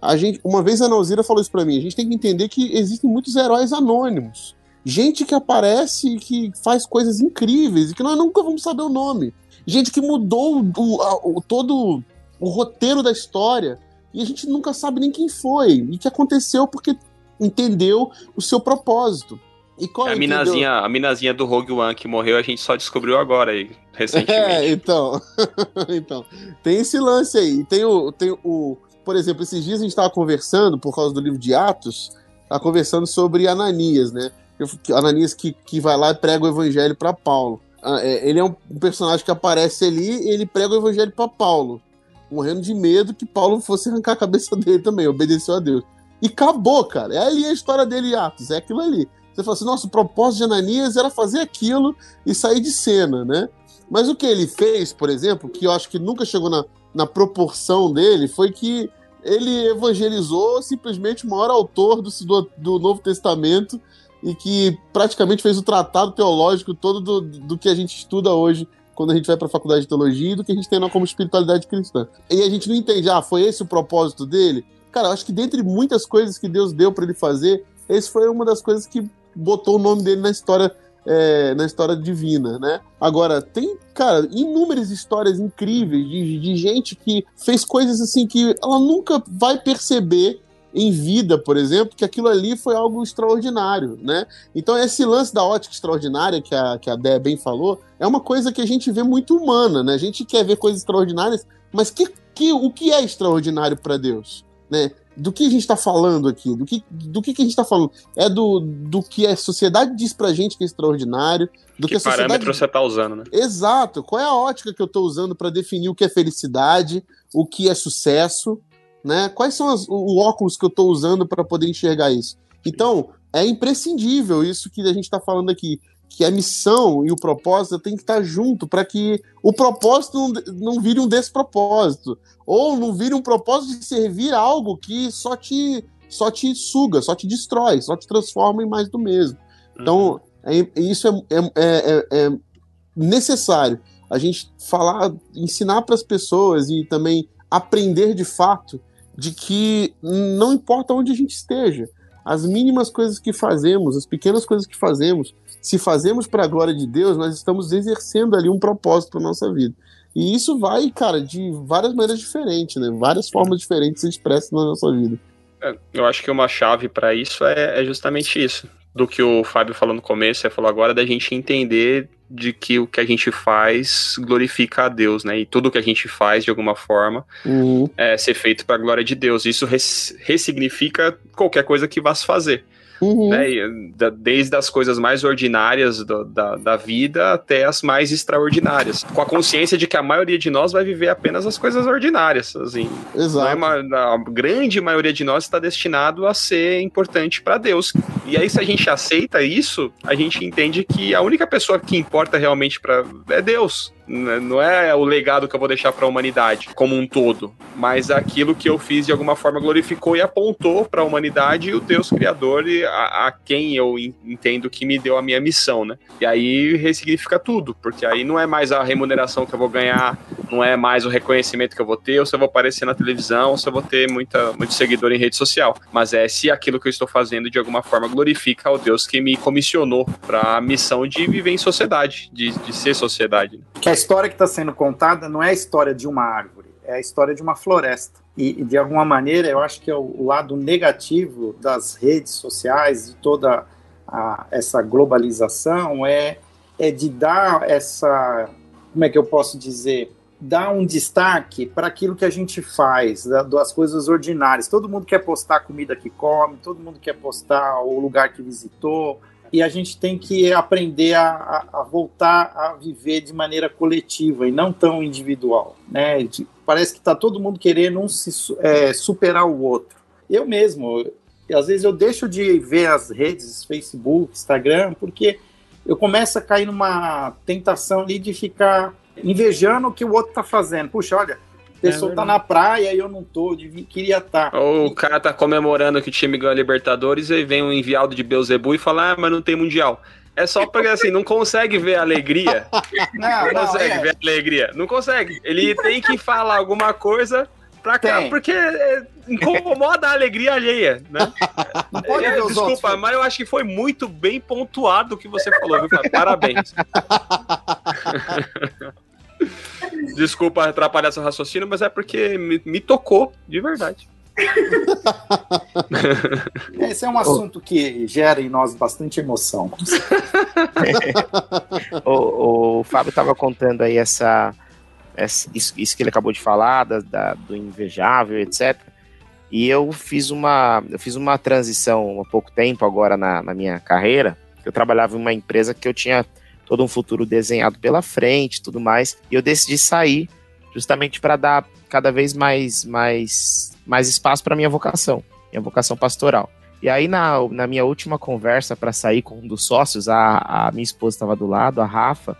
A gente, uma vez a Nauzira falou isso para mim, a gente tem que entender que existem muitos heróis anônimos. Gente que aparece e que faz coisas incríveis e que nós nunca vamos saber o nome. Gente que mudou o, a, o, todo o roteiro da história e a gente nunca sabe nem quem foi e que aconteceu porque entendeu o seu propósito. E qual, a, minazinha, a minazinha do Rogue One que morreu, a gente só descobriu agora aí, recentemente. É, então. <laughs> então. Tem esse lance aí. Tem o, tem o. Por exemplo, esses dias a gente estava conversando, por causa do livro de Atos, tá conversando sobre Ananias, né? Ananias que, que vai lá e prega o evangelho para Paulo. Ah, é, ele é um personagem que aparece ali e ele prega o evangelho para Paulo, morrendo de medo que Paulo fosse arrancar a cabeça <laughs> dele também, obedeceu a Deus. E acabou, cara. É ali a história dele Atos, é aquilo ali. Você fala assim, nossa, o propósito de Ananias era fazer aquilo e sair de cena, né? Mas o que ele fez, por exemplo, que eu acho que nunca chegou na, na proporção dele, foi que ele evangelizou simplesmente o maior autor do, do, do, Novo Testamento e que praticamente fez o tratado teológico todo do, do que a gente estuda hoje quando a gente vai para a faculdade de teologia e do que a gente tem como espiritualidade cristã. E a gente não entende, ah, foi esse o propósito dele? Cara, eu acho que dentre muitas coisas que Deus deu para ele fazer, esse foi uma das coisas que botou o nome dele na história é, na história divina, né? Agora, tem, cara, inúmeras histórias incríveis de, de gente que fez coisas assim que ela nunca vai perceber em vida, por exemplo, que aquilo ali foi algo extraordinário, né? Então, esse lance da ótica extraordinária que a, que a Dé bem falou, é uma coisa que a gente vê muito humana, né? A gente quer ver coisas extraordinárias, mas que, que, o que é extraordinário para Deus? Né? Do que a gente está falando aqui? Do que, do que, que a gente está falando? É do, do que a sociedade diz pra gente que é extraordinário. Do que, que a sociedade... parâmetro você tá usando, né? Exato. Qual é a ótica que eu estou usando para definir o que é felicidade, o que é sucesso, né? Quais são as, o óculos que eu estou usando para poder enxergar isso? Então, é imprescindível isso que a gente está falando aqui que a missão e o propósito tem que estar junto para que o propósito não, não vire um despropósito ou não vire um propósito de servir algo que só te só te suga, só te destrói, só te transforma em mais do mesmo. Então, uhum. é, isso é, é, é, é, necessário a gente falar, ensinar para as pessoas e também aprender de fato de que não importa onde a gente esteja, as mínimas coisas que fazemos, as pequenas coisas que fazemos, se fazemos para a glória de Deus, nós estamos exercendo ali um propósito para nossa vida. E isso vai, cara, de várias maneiras diferentes, né? Várias formas diferentes se expressam na nossa vida. É, eu acho que uma chave para isso é, é, justamente isso. Do que o Fábio falou no começo, você falou agora, da gente entender de que o que a gente faz glorifica a Deus, né? E tudo que a gente faz, de alguma forma, uhum. é ser feito para a glória de Deus. Isso res ressignifica qualquer coisa que vá se fazer. Uhum. Né? Desde as coisas mais ordinárias do, da, da vida até as mais extraordinárias. Com a consciência de que a maioria de nós vai viver apenas as coisas ordinárias. Assim. Exato. É uma, a grande maioria de nós está destinado a ser importante para Deus. E aí, se a gente aceita isso, a gente entende que a única pessoa que importa realmente para é Deus. Né, não é o legado que eu vou deixar para a humanidade como um todo, mas aquilo que eu fiz de alguma forma glorificou e apontou para a humanidade o Deus Criador e a, a, quem eu entendo que me deu a minha missão, né? E aí ressignifica tudo, porque aí não é mais a remuneração que eu vou ganhar, não é mais o reconhecimento que eu vou ter, ou se eu vou aparecer na televisão, ou se eu vou ter muita, muito seguidor em rede social, mas é se aquilo que eu estou fazendo de alguma forma glorifica o Deus que me comissionou para a missão de viver em sociedade, de, de ser sociedade. Né? História que está sendo contada não é a história de uma árvore, é a história de uma floresta. E, de alguma maneira, eu acho que é o lado negativo das redes sociais, de toda a, essa globalização, é, é de dar essa. Como é que eu posso dizer? Dar um destaque para aquilo que a gente faz, das coisas ordinárias. Todo mundo quer postar a comida que come, todo mundo quer postar o lugar que visitou, e a gente tem que aprender a, a, voltar a viver de maneira coletiva e não tão individual. Né? De, parece que está todo mundo querendo um se, é, superar o outro. Eu mesmo, às vezes eu deixo de ver as redes, Facebook, Instagram, porque eu começo a cair numa tentação ali de ficar invejando o que o outro está fazendo. Puxa, olha, pessoa é tá na praia e eu não tô, queria estar. Tá. Ou o cara tá comemorando que o time ganhou a Libertadores e vem um enviado de Beuzebu e fala, ah, mas não tem Mundial. É só porque assim, não consegue ver a alegria. <laughs> Não, não consegue é. ver a alegria. Não consegue. Ele tem que falar alguma coisa pra cá, porque é, incomoda a alegria alheia, né? Não pode é, desculpa, outros, mas eu acho que foi muito bem pontuado o que você falou, viu? Parabéns. <laughs> Desculpa atrapalhar seu raciocínio, mas é porque me, me tocou de verdade. Esse é um assunto que gera em nós bastante emoção. <laughs> o, o, Fábio estava contando aí essa, essa isso, isso, que ele acabou de falar, da, da, do invejável, etc. E eu fiz uma, eu fiz uma transição há pouco tempo agora na, na minha carreira. Eu trabalhava em uma empresa que eu tinha todo um futuro desenhado pela frente, tudo mais. E eu decidi sair justamente para dar cada vez mais mais mais espaço para minha vocação, minha vocação pastoral. E aí na, na minha última conversa para sair com um dos sócios, a, a minha esposa estava do lado, a Rafa,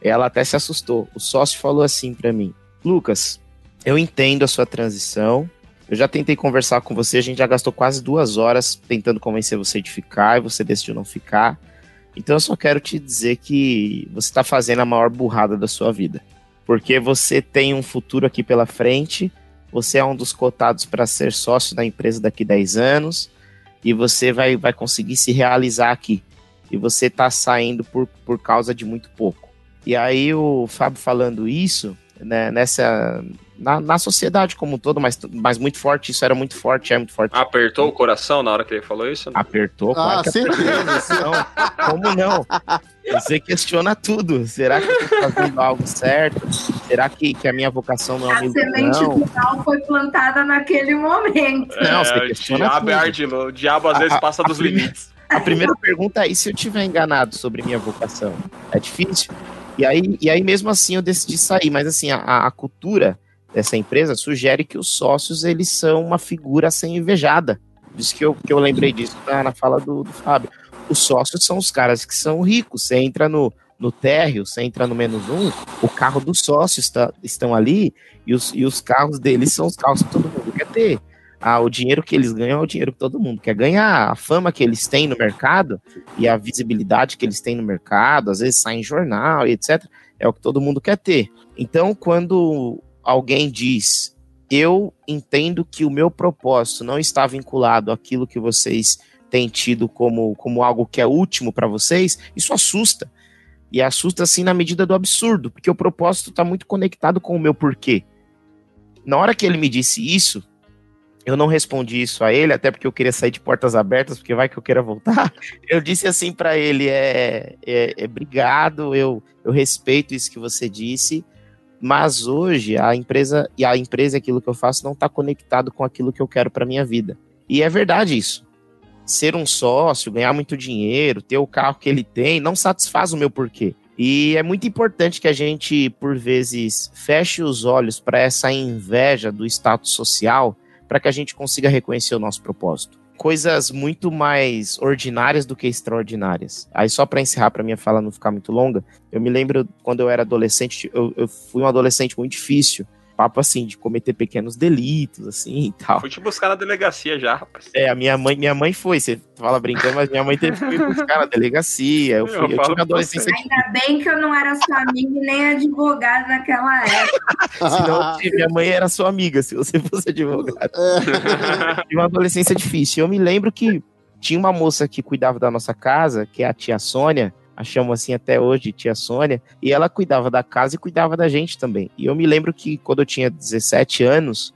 ela até se assustou. O sócio falou assim para mim: "Lucas, eu entendo a sua transição, eu já tentei conversar com você, a gente já gastou quase duas horas tentando convencer você de ficar e você decidiu não ficar. Então eu só quero te dizer que você está fazendo a maior burrada da sua vida. Porque você tem um futuro aqui pela frente, você é um dos cotados para ser sócio da empresa daqui 10 anos, e você vai, vai conseguir se realizar aqui. E você está saindo por, por causa de muito pouco. E aí o Fábio falando isso, né, nessa, na, na sociedade como um todo, mas, mas muito forte, isso era muito forte, é muito forte. Apertou o coração na hora que ele falou isso? Né? Apertou, claro ah, certeza. Não, como não? Você questiona tudo. Será que eu estou fazendo algo certo? Será que, que a minha vocação não é A semente final foi plantada naquele momento. Não, é, você questiona diabo é tudo. É o diabo às a, vezes passa a, dos a limites. A primeira pergunta é: e se eu tiver enganado sobre minha vocação? É difícil? E aí, e aí mesmo assim eu decidi sair, mas assim, a, a cultura dessa empresa sugere que os sócios eles são uma figura a ser invejada. Diz que eu, que eu lembrei disso na, na fala do, do Fábio. Os sócios são os caras que são ricos. Você entra no, no térreo, você entra no menos um, o carro dos sócios tá, estão ali e os, e os carros deles são os carros que todo mundo quer ter. Ah, o dinheiro que eles ganham é o dinheiro que todo mundo quer ganhar. A fama que eles têm no mercado e a visibilidade que eles têm no mercado, às vezes sai em jornal e etc., é o que todo mundo quer ter. Então, quando alguém diz, eu entendo que o meu propósito não está vinculado àquilo que vocês têm tido como, como algo que é último para vocês, isso assusta. E assusta assim na medida do absurdo, porque o propósito está muito conectado com o meu porquê. Na hora que ele me disse isso, eu não respondi isso a ele, até porque eu queria sair de portas abertas, porque vai que eu queira voltar. <laughs> Eu disse assim para ele: é, é, é, obrigado, eu, eu respeito isso que você disse, mas hoje a empresa e a empresa aquilo que eu faço não está conectado com aquilo que eu quero para minha vida. E é verdade isso. Ser um sócio, ganhar muito dinheiro, ter o carro que ele tem, não satisfaz o meu porquê. E é muito importante que a gente, por vezes, feche os olhos para essa inveja do status social para que a gente consiga reconhecer o nosso propósito. Coisas muito mais ordinárias do que extraordinárias. Aí, só para encerrar, para minha fala não ficar muito longa, eu me lembro quando eu era adolescente, eu, eu fui um adolescente muito difícil papo assim, de cometer pequenos delitos, assim e tal. Fui te buscar na delegacia já, rapaz. É, a minha mãe, minha mãe foi, você fala brincando, mas minha mãe teve que me buscar na delegacia. Eu, fui, eu, eu tive adolescência. Ainda bem que eu não era sua amiga e nem advogado naquela época. <laughs> Senão, minha mãe era sua amiga, se você fosse advogado. <laughs> Tive uma adolescência difícil. Eu me lembro que tinha uma moça que cuidava da nossa casa, que é a tia Sônia, a chamo assim até hoje, tia Sônia, e ela cuidava da casa e cuidava da gente também. E eu me lembro que quando eu tinha 17 anos,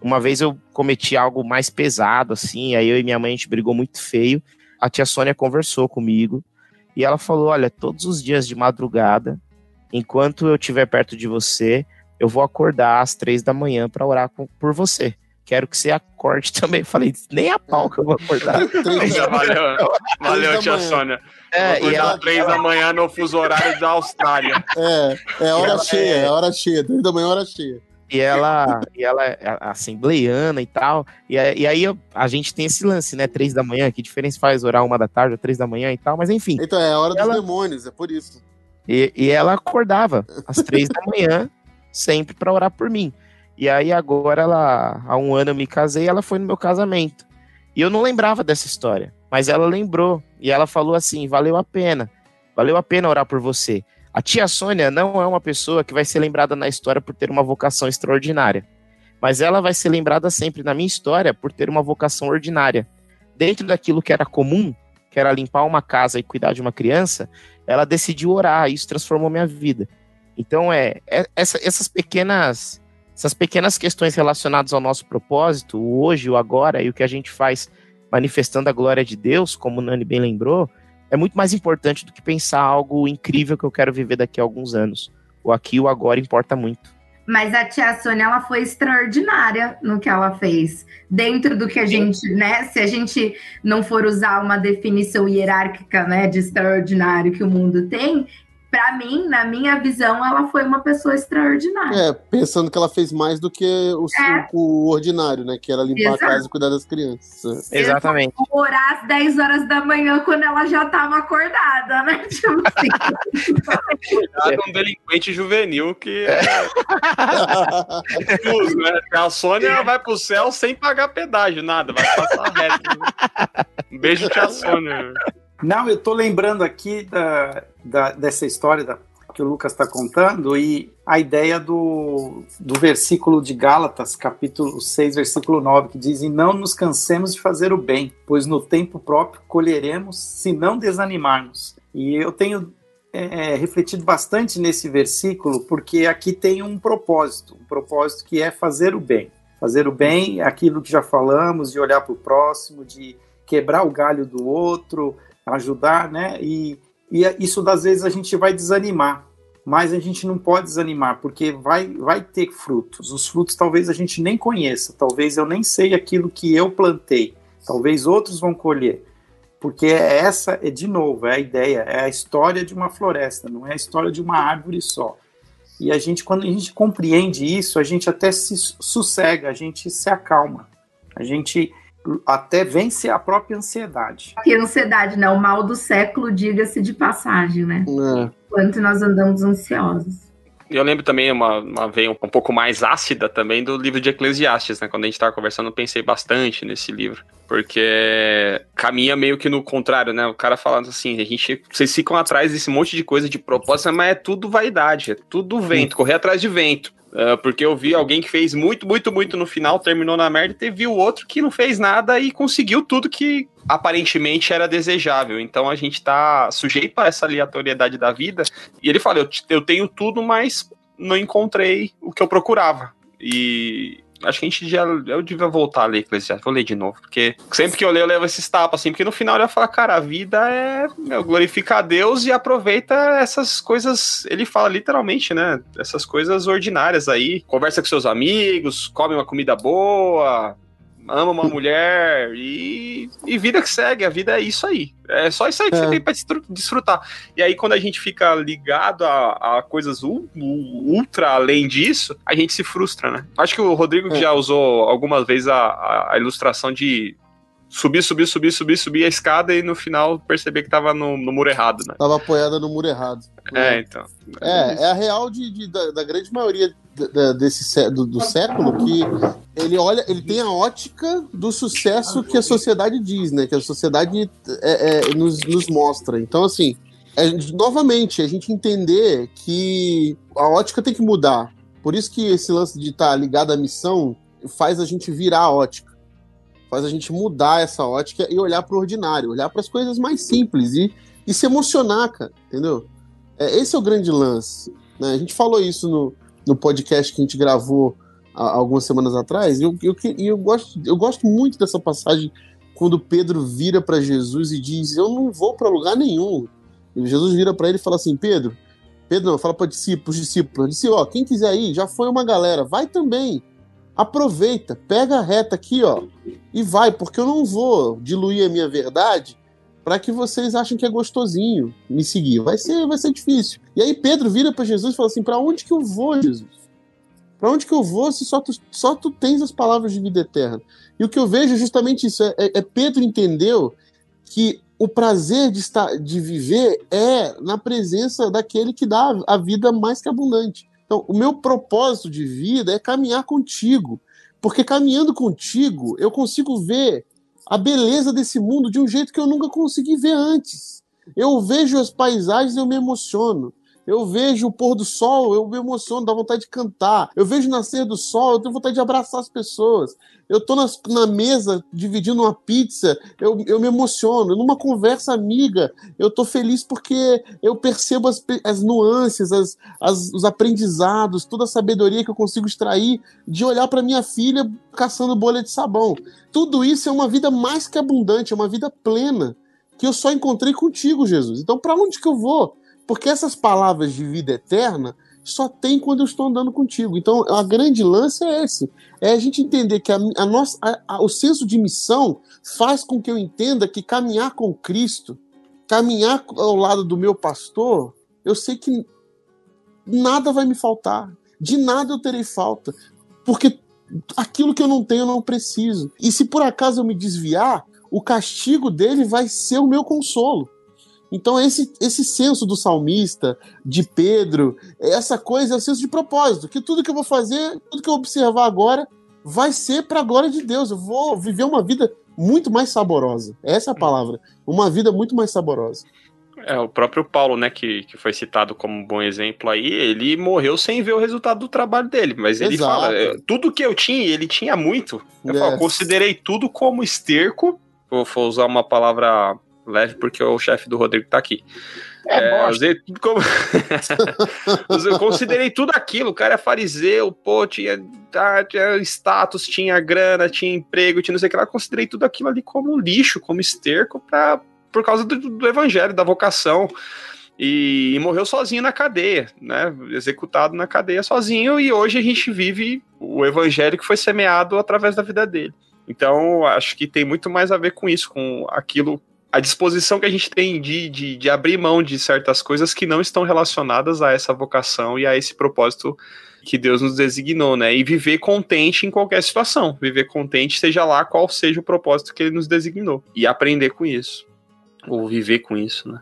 uma vez eu cometi algo mais pesado, assim, aí eu e minha mãe a gente brigou muito feio. A tia Sônia conversou comigo e ela falou: Olha, todos os dias de madrugada, enquanto eu estiver perto de você, eu vou acordar às três da manhã para orar por você quero que você acorde <laughs> também. Falei, nem a pau que eu vou acordar. valeu, valeu tia Sônia. É, e ela, três da manhã no fuso horário da Austrália. É, é hora ela, cheia, é... é hora cheia, três da manhã é hora cheia. E ela, e ela é assembleiana e tal. E, e aí a gente tem esse lance, né? Três da manhã, que diferença faz orar uma da tarde ou três da manhã e tal, mas enfim. Então é a hora ela... dos demônios, é por isso. E, e ela acordava às três da manhã, sempre para orar por mim. E aí agora ela, há um ano eu me casei, ela foi no meu casamento. E eu não lembrava dessa história, mas ela lembrou e ela falou assim: "Valeu a pena. Valeu a pena orar por você". A tia Sônia não é uma pessoa que vai ser lembrada na história por ter uma vocação extraordinária, mas ela vai ser lembrada sempre na minha história por ter uma vocação ordinária. Dentro daquilo que era comum, que era limpar uma casa e cuidar de uma criança, ela decidiu orar, e isso transformou minha vida. Então é, é essa, essas pequenas essas pequenas questões relacionadas ao nosso propósito, o hoje, o agora e o que a gente faz manifestando a glória de Deus, como o Nani bem lembrou, é muito mais importante do que pensar algo incrível que eu quero viver daqui a alguns anos. O aqui e o agora importa muito. Mas a tia Sônia, ela foi extraordinária no que ela fez. Dentro do que a gente, né? Se a gente não for usar uma definição hierárquica, né, de extraordinário que o mundo tem, para mim, na minha visão, ela foi uma pessoa extraordinária. É, pensando que ela fez mais do que o, é. o ordinário, né? Que era limpar Exato. a casa e cuidar das crianças. Exatamente. Orar às 10 horas da manhã quando ela já estava acordada, né? <laughs> Tipo assim. Cuidado um delinquente juvenil que <laughs> é. Né? A Sônia vai pro céu sem pagar pedágio, nada, vai passar reto. Né? Um beijo, tia Sônia. Não, eu tô lembrando aqui da, da dessa história da, que o Lucas está contando e a ideia do, do versículo de Gálatas, capítulo 6, versículo 9, que diz: E não nos cansemos de fazer o bem, pois no tempo próprio colheremos se não desanimarmos. E eu tenho é, refletido bastante nesse versículo, porque aqui tem um propósito, um propósito que é fazer o bem. Fazer o bem, aquilo que já falamos, de olhar para o próximo, de quebrar o galho do outro, ajudar, né? E, e é, isso das vezes a gente vai desanimar, mas a gente não pode desanimar porque vai, vai ter frutos. Os frutos talvez a gente nem conheça, talvez eu nem sei aquilo que eu plantei, talvez outros vão colher. Porque é essa é de novo, é a ideia, é a história de uma floresta, não é a história de uma árvore só. E a gente, quando a gente compreende isso, a gente até se sossega, a gente se acalma. A gente até vence a própria ansiedade. Que ansiedade, né? O mal do século, diga-se de passagem, né? É. Quanto nós andamos ansiosos. Eu lembro também uma, uma veia um, pouco mais ácida também do livro de Eclesiastes, né? Quando a gente estava conversando, eu pensei bastante nesse livro. Porque caminha meio que no contrário, né? O cara falando assim, a gente. Vocês ficam atrás desse monte de coisa de propósito, mas é tudo vaidade, é tudo vento, correr atrás de vento. Uh, porque eu vi alguém que fez muito, muito, muito no final, terminou na merda, e viu outro que não fez nada e conseguiu tudo que aparentemente era desejável. Então a gente tá sujeito a essa aleatoriedade da vida. E ele fala: eu, eu tenho tudo, mas não encontrei o que eu procurava. E acho que a gente já. Eu devia voltar a ler Eclesiastes. Vou ler de novo. Porque sempre que eu leio, eu levo esses tapas, assim. Porque no final ele vai falar, cara, a vida é meu, glorificar a Deus e aproveita essas coisas. Ele fala literalmente, né? Essas coisas ordinárias aí. Conversa com seus amigos, come uma comida boa, ama uma mulher e, e vida que segue, a vida é isso aí. É só isso aí que é. você tem pra desfrutar. E aí, quando a gente fica ligado a, a coisas ultra além disso, a gente se frustra, né? Acho que o Rodrigo é. já usou algumas vezes a, a ilustração de subir, subir, subir, subir, subir a escada e no final perceber que tava no, no muro errado, né? Tava apoiada no muro errado. É, então. É, é a real de, de da, da, grande maioria desse do, do, século que ele olha, ele tem a ótica do sucesso que a sociedade diz, né? Que a sociedade é, é, nos, nos mostra. Então, assim, é, novamente, a gente entender que a ótica tem que mudar. Por isso que esse lance de estar tá ligado à missão faz a gente virar a ótica faz a gente mudar essa ótica e olhar para o ordinário, olhar para as coisas mais simples e, e se emocionar, cara, entendeu? É, esse é o grande lance. Né? A gente falou isso no, no podcast que a gente gravou algumas semanas atrás, e eu, eu, eu, gosto, eu gosto muito dessa passagem quando Pedro vira para Jesus e diz: Eu não vou para lugar nenhum. E Jesus vira para ele e fala assim: Pedro, Pedro não, fala para discípulos, discípulos, disse: Ó, quem quiser ir, já foi uma galera, vai também aproveita, pega a reta aqui, ó, e vai, porque eu não vou diluir a minha verdade para que vocês achem que é gostosinho me seguir. Vai ser, vai ser difícil. E aí Pedro vira para Jesus e fala assim: "Para onde que eu vou, Jesus? Para onde que eu vou se só tu, só tu tens as palavras de vida eterna?" E o que eu vejo é justamente isso, é, é, é Pedro entendeu que o prazer de estar de viver é na presença daquele que dá a vida mais que abundante. Então, o meu propósito de vida é caminhar contigo, porque caminhando contigo eu consigo ver a beleza desse mundo de um jeito que eu nunca consegui ver antes. Eu vejo as paisagens e eu me emociono. Eu vejo o pôr do sol, eu me emociono, dá vontade de cantar. Eu vejo o nascer do sol, eu tenho vontade de abraçar as pessoas. Eu tô nas, na mesa dividindo uma pizza, eu, eu me emociono. Numa conversa amiga, eu tô feliz porque eu percebo as, as nuances, as, as, os aprendizados, toda a sabedoria que eu consigo extrair de olhar para minha filha caçando bolha de sabão. Tudo isso é uma vida mais que abundante, é uma vida plena que eu só encontrei contigo, Jesus. Então, para onde que eu vou? Porque essas palavras de vida eterna só tem quando eu estou andando contigo. Então, a grande lance é esse: é a gente entender que a, a nossa, a, a, o senso de missão faz com que eu entenda que caminhar com Cristo, caminhar ao lado do meu pastor, eu sei que nada vai me faltar, de nada eu terei falta, porque aquilo que eu não tenho eu não preciso. E se por acaso eu me desviar, o castigo dele vai ser o meu consolo. Então, esse, esse senso do salmista, de Pedro, essa coisa é o senso de propósito, que tudo que eu vou fazer, tudo que eu observar agora, vai ser para a glória de Deus. Eu vou viver uma vida muito mais saborosa. Essa é a palavra. Uma vida muito mais saborosa. É, o próprio Paulo, né, que, que foi citado como um bom exemplo aí, ele morreu sem ver o resultado do trabalho dele, mas ele Exato. fala, é, tudo que eu tinha, ele tinha muito, eu falo, considerei tudo como esterco, vou usar uma palavra leve porque o chefe do Rodrigo tá aqui. É, é usei tudo como. <laughs> eu considerei tudo aquilo. O cara é fariseu, pô, tinha, tá, tinha status, tinha grana, tinha emprego, tinha não sei o que lá. Eu considerei tudo aquilo ali como lixo, como esterco, pra, por causa do, do evangelho, da vocação. E, e, morreu sozinho na cadeia, né? Executado na cadeia sozinho. E hoje a gente vive o evangelho que foi semeado através da vida dele. Então, acho que tem muito mais a ver com isso, com aquilo a disposição que a gente tem de, de, de, abrir mão de certas coisas que não estão relacionadas a essa vocação e a esse propósito que Deus nos designou, né? E viver contente em qualquer situação. Viver contente, seja lá qual seja o propósito que ele nos designou. E aprender com isso. Ou viver com isso, né?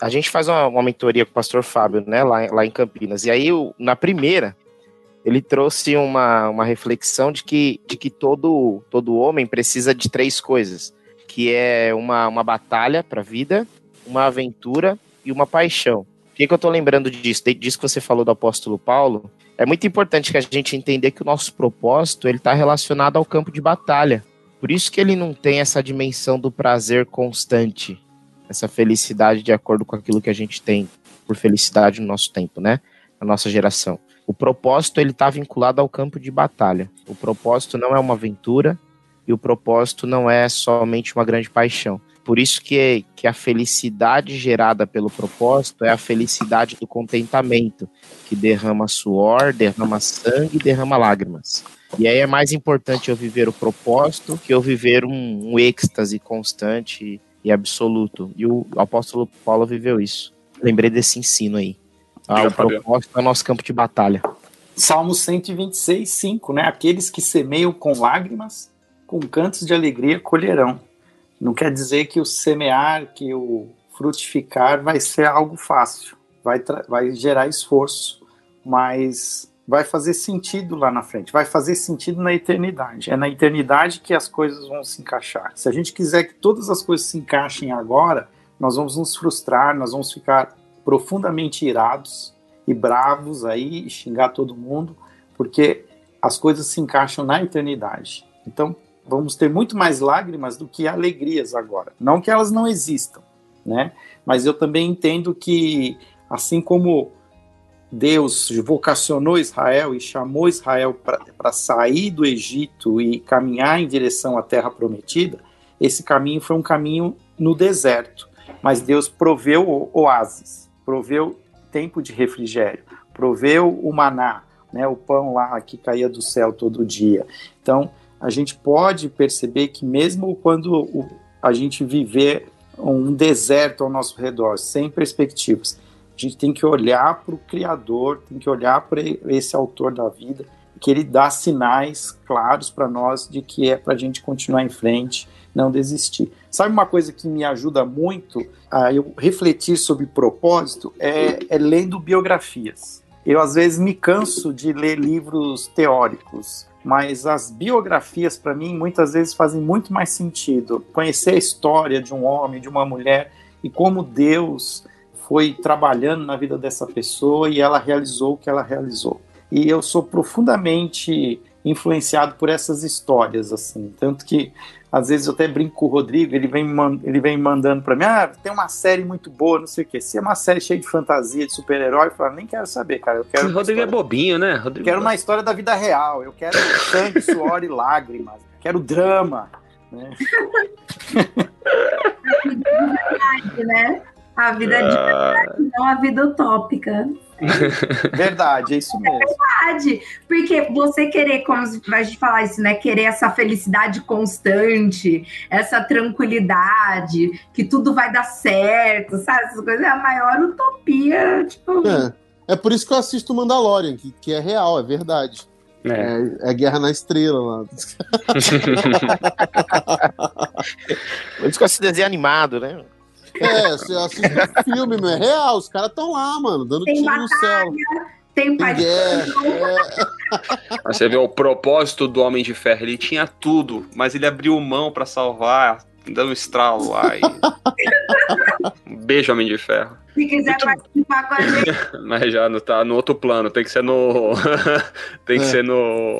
A gente faz uma, uma mentoria com o pastor Fábio, né? Lá, lá em Campinas. E aí, na primeira, ele trouxe uma, uma reflexão de que, de que todo, todo homem precisa de três coisas que é uma, uma batalha para a vida, uma aventura e uma paixão. Por que, que eu estou lembrando disso? Disso que você falou do apóstolo Paulo, é muito importante que a gente entender que o nosso propósito ele está relacionado ao campo de batalha. Por isso que ele não tem essa dimensão do prazer constante, essa felicidade de acordo com aquilo que a gente tem por felicidade no nosso tempo, né? Na nossa geração. O propósito ele está vinculado ao campo de batalha. O propósito não é uma aventura e o propósito não é somente uma grande paixão. Por isso que, que a felicidade gerada pelo propósito é a felicidade do contentamento, que derrama suor, derrama sangue, derrama lágrimas. E aí é mais importante eu viver o propósito que eu viver um, um êxtase constante e absoluto. E o, o apóstolo Paulo viveu isso. Lembrei desse ensino aí. Ah, o propósito é o nosso campo de batalha. Salmo 126, 5, né? Aqueles que semeiam com lágrimas, com cantos de alegria colherão. Não quer dizer que o semear, que o frutificar vai ser algo fácil, vai, vai gerar esforço, mas vai fazer sentido lá na frente, vai fazer sentido na eternidade. É na eternidade que as coisas vão se encaixar. Se a gente quiser que todas as coisas se encaixem agora, nós vamos nos frustrar, nós vamos ficar profundamente irados e bravos aí, e xingar todo mundo, porque as coisas se encaixam na eternidade. Então, vamos ter muito mais lágrimas do que alegrias agora. Não que elas não existam, né? Mas eu também entendo que, assim como Deus vocacionou Israel e chamou Israel para sair do Egito e caminhar em direção à terra prometida, esse caminho foi um caminho no deserto. Mas Deus proveu oásis, proveu tempo de refrigério, proveu o maná, né, o pão lá que caía do céu todo dia. Então, a gente pode perceber que mesmo quando a gente viver um deserto ao nosso redor, sem perspectivas, a gente tem que olhar para o Criador, tem que olhar para esse autor da vida, que ele dá sinais claros para nós de que é para a gente continuar em frente, não desistir. Sabe uma coisa que me ajuda muito a eu refletir sobre propósito é, é lendo biografias. Eu às vezes me canso de ler livros teóricos mas as biografias para mim muitas vezes fazem muito mais sentido. Conhecer a história de um homem, de uma mulher e como Deus foi trabalhando na vida dessa pessoa e ela realizou o que ela realizou. E eu sou profundamente influenciado por essas histórias assim, tanto que às vezes eu até brinco com o Rodrigo, ele vem, ele vem mandando para mim, ah, tem uma série muito boa, não sei o quê. Se é uma série cheia de fantasia, de super-herói, eu falo, nem quero saber, cara. Eu quero o Rodrigo é bobinho, né? Rodrigo quero uma história da vida real. Eu quero sangue, <laughs> suor e lágrimas. Quero drama. Né? <laughs> né? A vida de verdade, não a vida utópica. <laughs> Verdade, é isso mesmo. É verdade, porque você querer, como a gente falar isso, né? Querer essa felicidade constante, essa tranquilidade, que tudo vai dar certo, sabe? Essas coisas é a maior utopia, tipo. É, é por isso que eu assisto Mandalorian, que, que é real, é verdade. É. É, é Guerra na Estrela lá. <laughs> por isso que eu assisto desenho animado, né? É, você assiste um filme, não é real. Os caras estão lá, mano, dando tem tiro batalha, no céu. Tem paixão. É. Você vê o propósito do Homem de Ferro, ele tinha tudo, mas ele abriu mão para salvar, dando um estralo lá. E... <laughs> um beijo, Homem de Ferro. Se quiser Muito... participar com a gente. <laughs> Mas já não tá no outro plano, tem que ser no. <laughs> tem que é. ser no.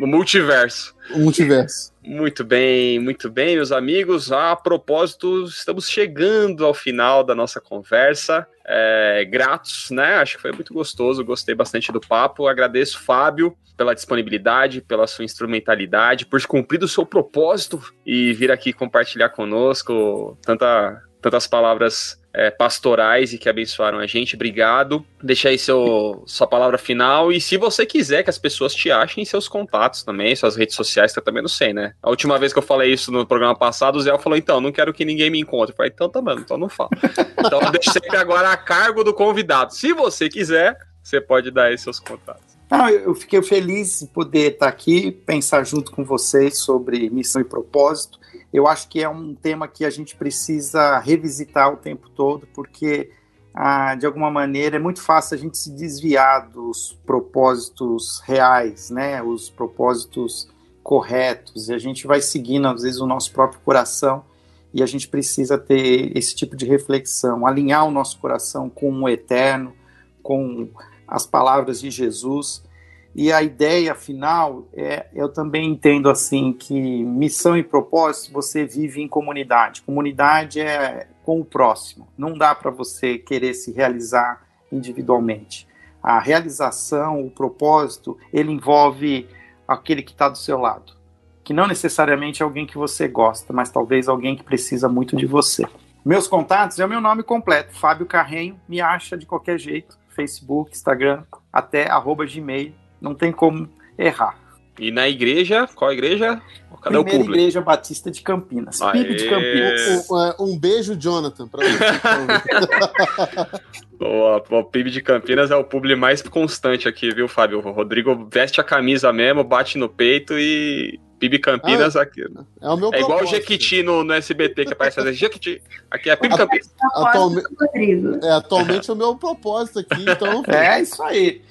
no multiverso. O multiverso. Muito bem, muito bem, meus amigos. A propósito, estamos chegando ao final da nossa conversa. É, gratos, né? Acho que foi muito gostoso, gostei bastante do papo. Agradeço, Fábio, pela disponibilidade, pela sua instrumentalidade, por cumprir o seu propósito e vir aqui compartilhar conosco tanta, tantas palavras é, pastorais e que abençoaram a gente. Obrigado. Deixa aí seu, sua palavra final. E se você quiser que as pessoas te achem, seus contatos também, suas redes sociais, que eu também não sei, né? A última vez que eu falei isso no programa passado, o Zé falou: então, não quero que ninguém me encontre. Eu falei: então tá então não falo. <laughs> Então deixa sempre agora a cargo do convidado. Se você quiser, você pode dar aí seus contatos. Não, eu fiquei feliz de poder estar aqui, pensar junto com vocês sobre missão e propósito eu acho que é um tema que a gente precisa revisitar o tempo todo, porque ah, de alguma maneira é muito fácil a gente se desviar dos propósitos reais, né? Os propósitos corretos, e a gente vai seguindo às vezes o nosso próprio coração e a gente precisa ter esse tipo de reflexão, alinhar o nosso coração com o eterno, com as palavras de Jesus E a ideia final é, eu também entendo assim que missão e propósito você vive em comunidade. Comunidade é com o próximo. Não dá para você querer se realizar individualmente. A realização, o propósito, ele envolve aquele que está do seu lado, que não necessariamente é alguém que você gosta, mas talvez alguém que precisa muito de você. Meus contatos é o meu nome completo, Fábio Carrenho, me acha de qualquer jeito, Facebook, Instagram, até arroba Gmail não tem como errar. E na igreja, qual igreja? Cadê Primeira o público? Igreja Batista de Campinas. Aê. de Campinas. <laughs> Um, um, beijo, Jonathan, pra <laughs> Boa, o PIB de Campinas é o público mais constante aqui, viu, Fábio? O Rodrigo veste a camisa mesmo, bate no peito e PIB Campinas ah, aqui. É, o meu é igual o Jequiti no, no SBT, que aparece fazer Jequiti. Aqui é PIB Campinas. Atualmente, é, atualmente é o meu propósito aqui, então. é isso aí.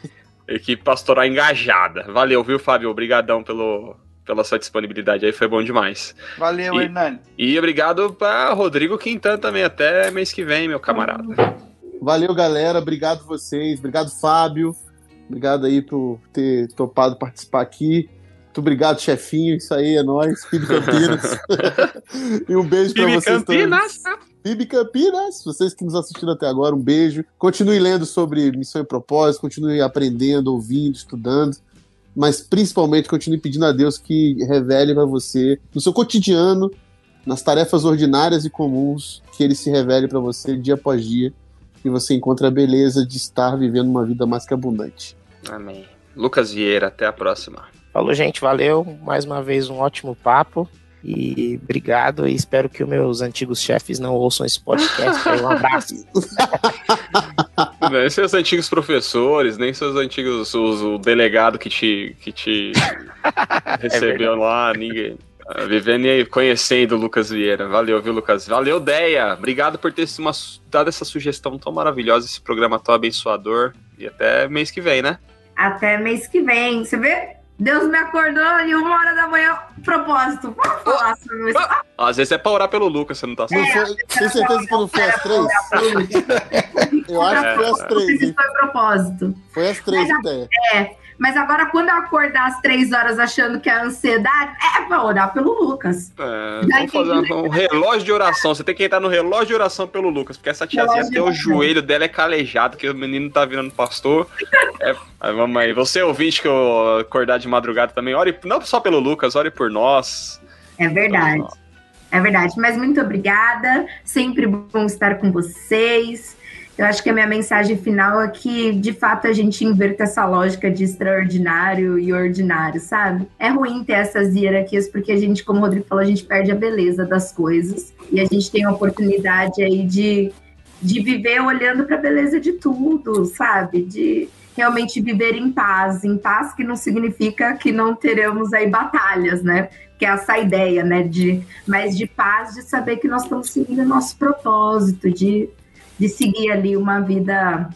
Equipe pastoral engajada. Valeu, viu, Fábio? Obrigadão pelo, pela sua disponibilidade aí, foi bom demais. Valeu, e, Hernani. E obrigado para Rodrigo Quintan também, até mês que vem, meu camarada. Valeu, galera. Obrigado vocês. Obrigado, Fábio. Obrigado aí por ter topado participar aqui. Muito obrigado, chefinho. Isso aí é nóis. Pibe Campinas. <laughs> <laughs> e um beijo para vocês Campinas. todos. Pibe Campinas. Vocês que nos assistiram até agora, um beijo. Continue lendo sobre missão e propósito. Continue aprendendo, ouvindo, estudando. Mas principalmente continue pedindo a Deus que revele para você, no seu cotidiano, nas tarefas ordinárias e comuns, que ele se revele para você dia após dia. E você encontre a beleza de estar vivendo uma vida mais que abundante. Amém. Lucas Vieira, até a próxima. Falou, gente, valeu. Mais uma vez um ótimo papo. E obrigado, e espero que os meus antigos chefes não ouçam esse podcast. um abraço. <laughs> nem seus antigos professores, nem seus antigos, os, o delegado que te, que te <laughs> é recebeu é lá, ninguém. Ah, vivendo e conhecendo o Lucas Vieira. Valeu, viu, Lucas? Valeu, Deia. Obrigado por ter uma, dado essa sugestão tão maravilhosa, esse programa tão abençoador. E até mês que vem, né? Até mês que vem. Você vê? Deus me acordou e uma hora da manhã, propósito. Vamos falar sobre isso. Às vezes é pra orar pelo Lucas, você não tá sabendo. É, tem certeza que não foi às três? Eu acho que foi às três. Hein? Foi propósito. Foi às três, ideia. É. Mas agora, quando eu acordar às três horas achando que é ansiedade, é pra orar pelo Lucas. É, vamos fazer um relógio de oração. Você tem que entrar no relógio de oração pelo Lucas, porque essa tiazinha até o joelho dela é calejado, que o menino tá virando pastor. É, vamos aí. Você ouvinte que eu acordar de madrugada também, ore não só pelo Lucas, ore por nós. É verdade. É verdade. Mas muito obrigada. Sempre bom estar com vocês. Eu acho que a minha mensagem final é que, de fato, a gente inverta essa lógica de extraordinário e ordinário, sabe? É ruim ter essas hierarquias, porque a gente, como o Rodrigo falou, a gente perde a beleza das coisas. E a gente tem a oportunidade aí de, de viver olhando para a beleza de tudo, sabe? De realmente viver em paz. Em paz que não significa que não teremos aí batalhas, né? Que é essa ideia, né? De, mas de paz, de saber que nós estamos seguindo o nosso propósito, de de seguir ali uma vida,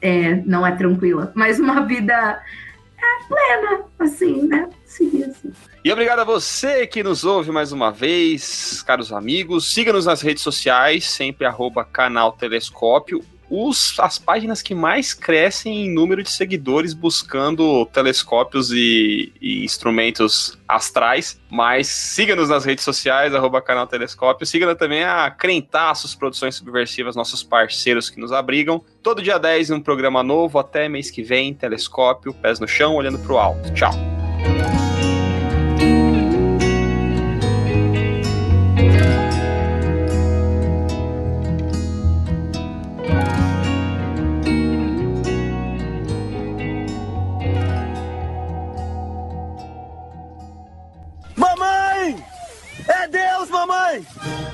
é, não é tranquila, mas uma vida é, plena, assim, né? Seguir assim. E obrigado a você que nos ouve mais uma vez, caros amigos. Siga-nos nas redes sociais, sempre arroba canal Telescópio os, as páginas que mais crescem em número de seguidores buscando telescópios e, e instrumentos astrais. Mas siga-nos nas redes sociais, arroba canal Telescópio. Siga também a Crentaços Produções Subversivas, nossos parceiros que nos abrigam. Todo dia 10 um programa novo, até mês que vem, Telescópio, pés no chão, olhando para o alto. Tchau. Mamãe!